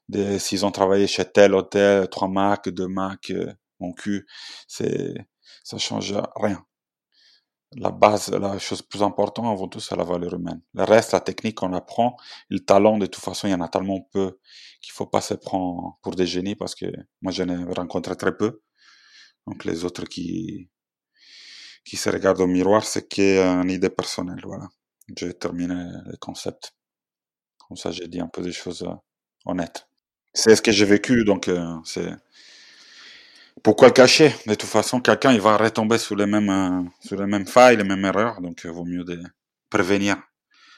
de, s'ils ont travaillé chez tel hôtel, 3 Mac, 2 Mac, euh, mon cul, c'est, ça change rien. La base, la chose plus importante avant tout, c'est la valeur humaine. Le reste, la technique, on apprend. Le talent, de toute façon, il y en a tellement peu qu'il faut pas se prendre pour des génies parce que moi, j'en ai rencontré très peu. Donc, les autres qui, qui se regarde au miroir, c'est qu'une idée personnelle. Voilà. J'ai terminé le concept. Comme ça, j'ai dit un peu des choses euh, honnêtes. C'est ce que j'ai vécu, donc euh, c'est. Pourquoi le cacher? De toute façon, quelqu'un il va retomber sur les mêmes euh, sur les mêmes failles, les mêmes erreurs, donc il vaut mieux de prévenir.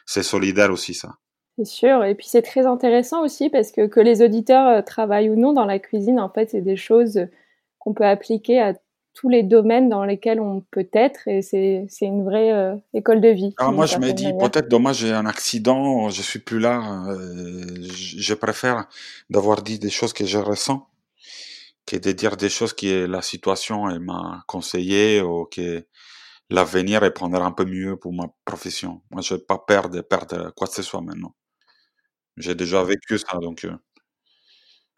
C'est solidaire aussi ça. C'est sûr, et puis c'est très intéressant aussi parce que que les auditeurs travaillent ou non dans la cuisine, en fait, c'est des choses qu'on peut appliquer à tous les domaines dans lesquels on peut être et c'est une vraie euh, école de vie. Alors moi je me dis peut-être dommage j'ai un accident, je suis plus là, euh, je préfère d'avoir dit des choses que je ressens que de dire des choses que la situation m'a conseillé ou que l'avenir prendra un peu mieux pour ma profession. Moi je n'ai pas peur de perdre quoi que ce soit maintenant. J'ai déjà vécu ça donc euh,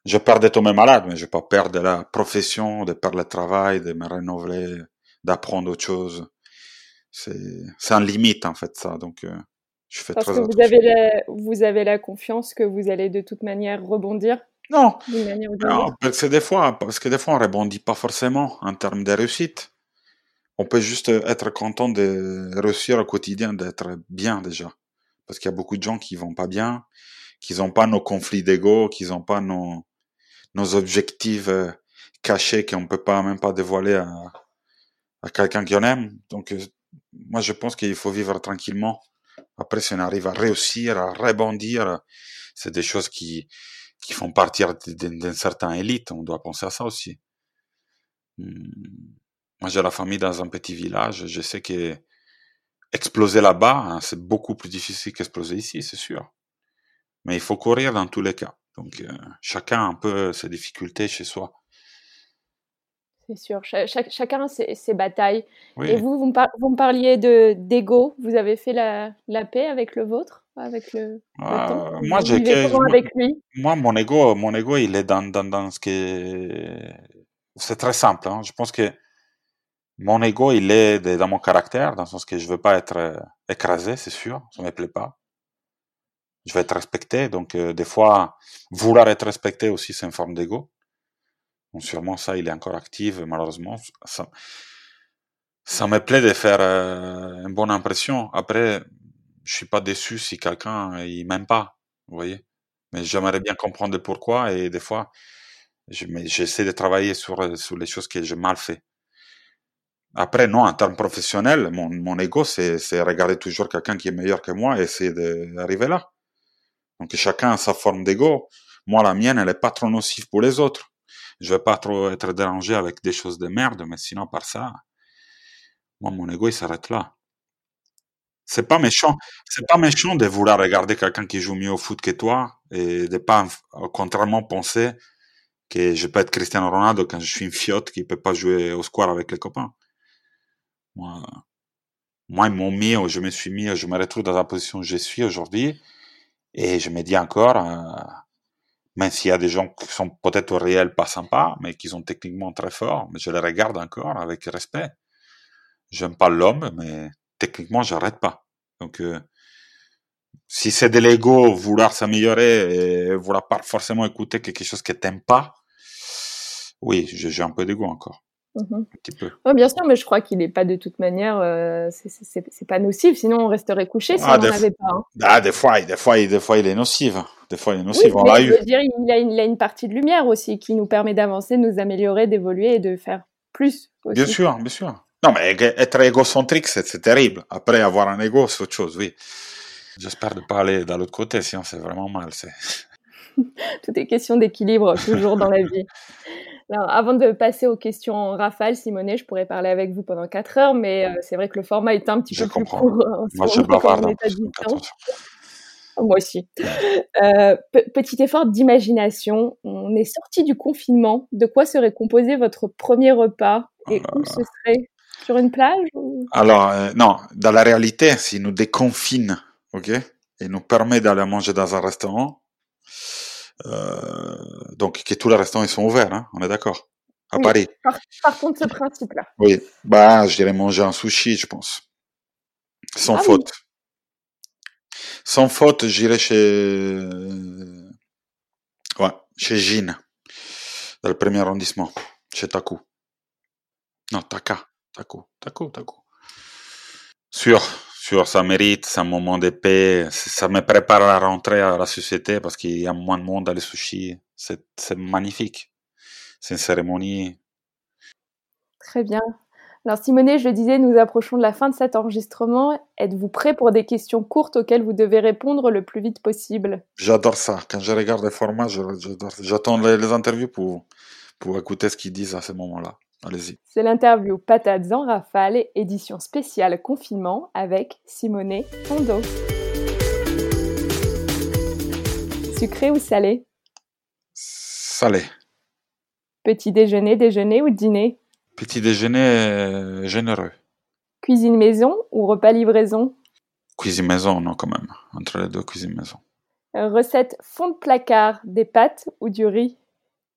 je de tomber malade, mais je vais pas perdre la profession, de perdre le travail, de me renouveler, d'apprendre autre chose. C'est, c'est un limite, en fait, ça. Donc, euh, je fais Parce très que vous attention. avez, la, vous avez la confiance que vous allez de toute manière rebondir? Non, non, parce que des fois, parce que des fois, on rebondit pas forcément en termes de réussite. On peut juste être content de réussir au quotidien, d'être bien déjà. Parce qu'il y a beaucoup de gens qui vont pas bien, qui n'ont pas nos conflits d'ego, qui n'ont pas nos, nos objectifs euh, cachés qu'on peut pas même pas dévoiler à, à quelqu'un qu'on aime. Donc, euh, moi, je pense qu'il faut vivre tranquillement. Après, si on arrive à réussir, à rebondir, c'est des choses qui, qui font partir d'une certaine élite. On doit penser à ça aussi. Hmm. Moi, j'ai la famille dans un petit village. Je sais que exploser là-bas, hein, c'est beaucoup plus difficile qu'exploser ici, c'est sûr. Mais il faut courir dans tous les cas. Donc, euh, chacun a un peu ses difficultés chez soi. C'est sûr. Cha- chacun ses, ses batailles. Oui. Et vous, vous me, par- vous me parliez de d'ego. Vous avez fait la, la paix avec le vôtre, avec le, le Ah, temps? moi, j'ai moi- avec lui? Moi, mon ego, mon ego, il est dans, dans, dans ce que... C'est très simple. Hein. Je pense que mon ego, il est dans mon caractère, dans le sens que je veux pas être euh, écrasé, c'est sûr. Ça me plaît pas. Je veux être respecté. Donc, euh, des fois, vouloir être respecté aussi, c'est une forme d'ego. Donc, sûrement, ça, il est encore actif, malheureusement. Ça, ça me plaît de faire euh, une bonne impression. Après, je suis pas déçu si quelqu'un, il m'aime pas. Vous voyez? Mais j'aimerais bien comprendre pourquoi et des fois, j'essaie de travailler sur, euh, sur les choses que j'ai mal fait. Après, non, en termes professionnels, mon, mon ego, c'est, regarder toujours quelqu'un qui est meilleur que moi et essayer d'arriver là. Donc, chacun a sa forme d'ego. Moi, la mienne, elle est pas trop nocive pour les autres. Je vais pas trop être dérangé avec des choses de merde, mais sinon, par ça, moi, mon ego, il s'arrête là. C'est pas méchant. C'est pas méchant de vouloir regarder quelqu'un qui joue mieux au foot que toi et de pas, euh, contrairement, penser que je peux être Cristiano Ronaldo quand je suis une fiotte qui peut pas jouer au square avec les copains. Moi, moi, ils m'ont mis, je me suis mis, je me retrouve dans la position où je suis aujourd'hui et je me dis encore, euh, même s'il y a des gens qui sont peut-être au réel pas sympas, mais qui sont techniquement très forts, mais je les regarde encore avec respect. J'aime pas l'homme, mais techniquement, j'arrête pas. Donc, euh, si c'est de l'ego, vouloir s'améliorer et vouloir pas forcément écouter quelque chose que t'aimes pas, oui, j'ai j'ai un peu d'ego encore, Mhm. un petit peu. Bien sûr, mais je crois qu'il n'est pas de toute manière, euh, c'est- pas nocif, sinon on resterait couché si Ah, on n'en avait pas. hein. Ah, des fois, des fois, des fois, il est nocif. Des fois, il est Oui, nocif. On l'a eu. dire, il a, une, il a une partie de lumière aussi qui nous permet d'avancer, de nous améliorer, d'évoluer et de faire plus aussi. Bien sûr, bien sûr. Non, mais être égocentrique, c'est terrible. Après, avoir un ego, c'est autre chose, oui. J'espère ne pas aller de l'autre côté, sinon c'est vraiment mal. (laughs) Tout est question d'équilibre toujours dans la vie. (laughs) Alors, avant de passer aux questions en rafale, Simonet, je pourrais parler avec vous pendant 4 heures, mais euh, c'est vrai que le format est un petit Je peu plus court en Moi, je bavarde. Moi aussi. Euh, pe- petit effort d'imagination. On est sorti du confinement. De quoi serait composé votre premier repas et Oh où ce serait? Sur une plage ou... Alors, euh, non, dans la réalité, s'il nous déconfine, ok, et nous permet d'aller manger dans un restaurant, donc que tous les restaurants ils sont ouverts, hein, on est d'accord, à Oui. Paris. par, par contre, ce principe-là. Oui, bah, je dirais manger un sushi, je pense, sans Ah oui. faute. Sans faute, j'irais chez, ouais, chez Gine, dans le premier arrondissement, chez Taku. Non, Taka, Taku, Taku, Taku. Sûr, sûr, ça mérite, c'est un moment de paix, ça me prépare à la rentrée à la société parce qu'il y a moins de monde dans les sushis. C'est, c'est magnifique. C'est une cérémonie. Très bien. Alors, Simonet, je le disais, nous approchons de la fin de cet enregistrement. Êtes-vous prêt pour des questions courtes auxquelles vous devez répondre le plus vite possible? J'adore ça. Quand je regarde les formats, je- j'adore- j'attends les, les interviews pour, pour écouter ce qu'ils disent à ce moment-là. Allez-y. C'est l'interview Patates en rafale, édition spéciale confinement avec Simonet Fondo. Sucré ou salé? Salé. Petit déjeuner, déjeuner ou dîner? Petit déjeuner euh, généreux. Cuisine maison ou repas livraison? Cuisine maison, non, quand même. Entre les deux, cuisine maison. Recette fond de placard, des pâtes ou du riz?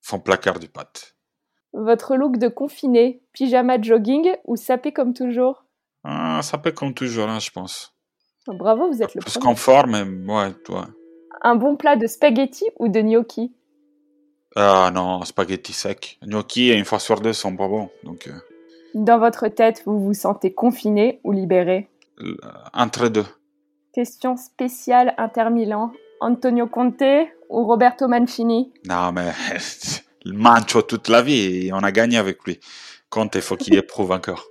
Font placard du pâte. Votre look de confiné, pyjama jogging ou sapé comme toujours? Ah, Sapé comme toujours, hein, je pense. Bravo, vous êtes le Plus confort, mais ouais, toi. Un bon plat de spaghetti ou de gnocchi? Ah non, spaghetti sec. Gnocchi, une fois sur deux, sont pas bons. Donc, euh. Dans votre tête, vous vous sentez confiné ou libéré? Entre deux. Question spéciale Inter Milan. Antonio Conte ou Roberto Mancini? Non, mais (laughs) Mancho toute la vie et on a gagné avec lui. Conte, il faut qu'il (laughs) éprouve encore.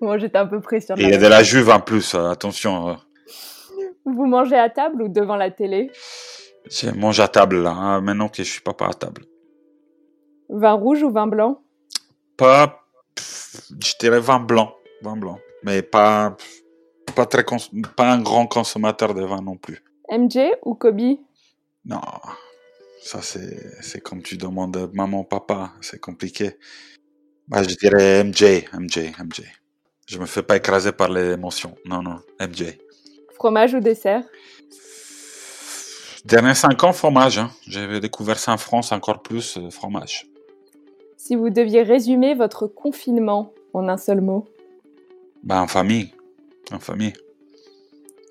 Bon, j'étais un peu près sur il y a de la juve en plus, euh, attention. Euh. Vous mangez à table ou devant la télé? Je mange à table là, hein, maintenant que je suis pas à table. Vin rouge ou vin blanc? Pas, je dirais vin blanc, vin blanc, mais pas, pas très, pas un grand consommateur de vin non plus. MJ ou Kobe? Non, ça c'est, comme tu demandes maman, papa, c'est compliqué. Bah, je dirais MJ, MJ, MJ. Je me fais pas écraser par les émotions. Non, non, MJ. Fromage ou dessert? Derniers 5 ans, fromage. Hein. J'avais découvert ça en France, encore plus euh, fromage. Si vous deviez résumer votre confinement en un seul mot? Bah, En famille. En famille.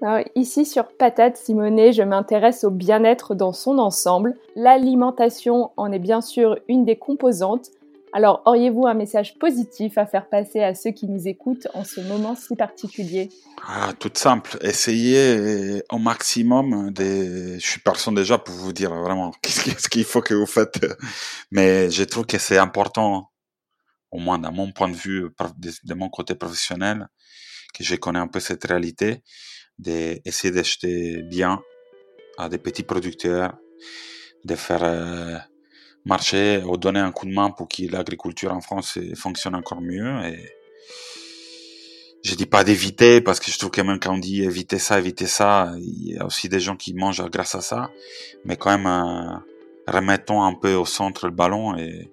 Alors, ici sur Patate Simonet, je m'intéresse au bien-être dans son ensemble. L'alimentation en est bien sûr une des composantes, alors, auriez-vous un message positif à faire passer à ceux qui nous écoutent en ce moment si particulier? Ah, Tout simple, essayez au maximum des... Je suis personne déjà pour vous dire vraiment (laughs) qu'est-ce qu'il faut que vous faites, mais je trouve que c'est important, au moins d'un mon point de vue, de, mon côté professionnel, que je connais un peu cette réalité, d'essayer d'acheter bien à des petits producteurs, de faire... Euh, marcher ou donner un coup de main pour que l'agriculture en France fonctionne encore mieux. Et je dis pas d'éviter parce que je trouve que même quand on dit éviter ça, éviter ça, il y a aussi des gens qui mangent grâce à ça. Mais quand même, euh, remettons un peu au centre le ballon et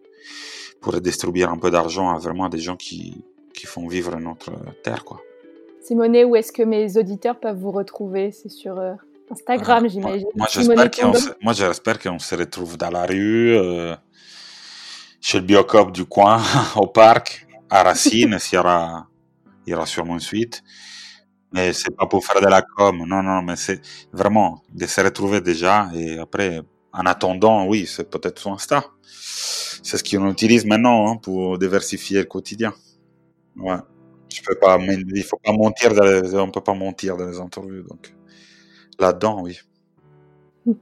pour distribuer un peu d'argent à vraiment des gens qui, qui font vivre notre terre, quoi. Simone, où est-ce que mes auditeurs peuvent vous retrouver? C'est sur euh, Instagram, j'imagine. Moi, j'espère qu'on se, moi, j'espère qu'on se retrouve dans la rue, euh, chez le Biocop du coin, (laughs) au parc, à Racine, s'il y aura, il y aura sûrement une suite. Mais c'est pas pour faire de la com, non, non, mais c'est vraiment de se retrouver déjà et après, en attendant, oui, c'est peut-être son Insta. C'est ce qu'on utilise maintenant hein, pour diversifier le quotidien. Ouais. Je peux pas, il faut pas mentir, dans les, on peut pas mentir dans les interviews, donc. Là-dedans, oui. (laughs)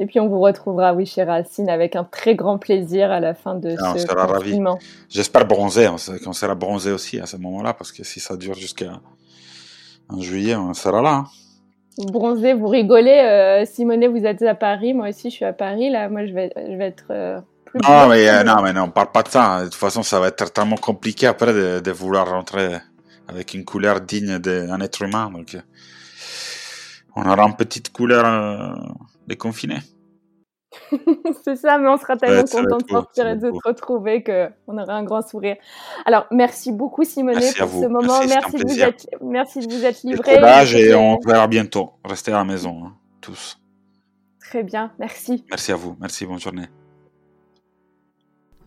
Et puis on vous retrouvera, oui, chez Racine, avec un très grand plaisir à la fin de ah, ce confinement. J'espère bronzer, qu'on sera bronzé aussi à ce moment-là, parce que si ça dure jusqu'à en juillet, on sera là. Hein. Bronzer, vous rigolez. Euh, Simone, vous êtes à Paris, moi aussi je suis à Paris. Là, moi je vais, je vais être euh, plus. Non mais, euh, non, mais non, on parle pas de ça. De toute façon, ça va être tellement compliqué après de, de vouloir rentrer avec une couleur digne d'un être humain. Donc, on aura une petite couleur euh, déconfinée. (laughs) c'est ça, mais on sera tellement content de sortir et de se retrouver qu'on aura un grand sourire. Alors, merci beaucoup Simone pour ce moment. Merci, de vous être, merci de vous être livré. Et, et on verra bientôt. Restez à la maison, hein, tous. Très bien, merci. Merci à vous. Merci, bonne journée.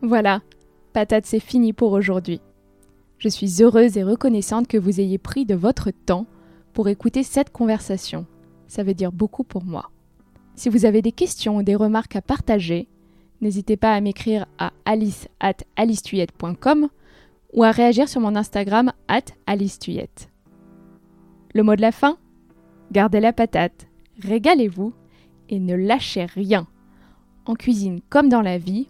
Voilà, patate, c'est fini pour aujourd'hui. Je suis heureuse et reconnaissante que vous ayez pris de votre temps pour écouter cette conversation ça veut dire beaucoup pour moi. Si vous avez des questions ou des remarques à partager, n'hésitez pas à m'écrire à alice at ou à réagir sur mon Instagram at alicetuyette. Le mot de la fin? Gardez la patate, régalez-vous et ne lâchez rien. En cuisine comme dans la vie,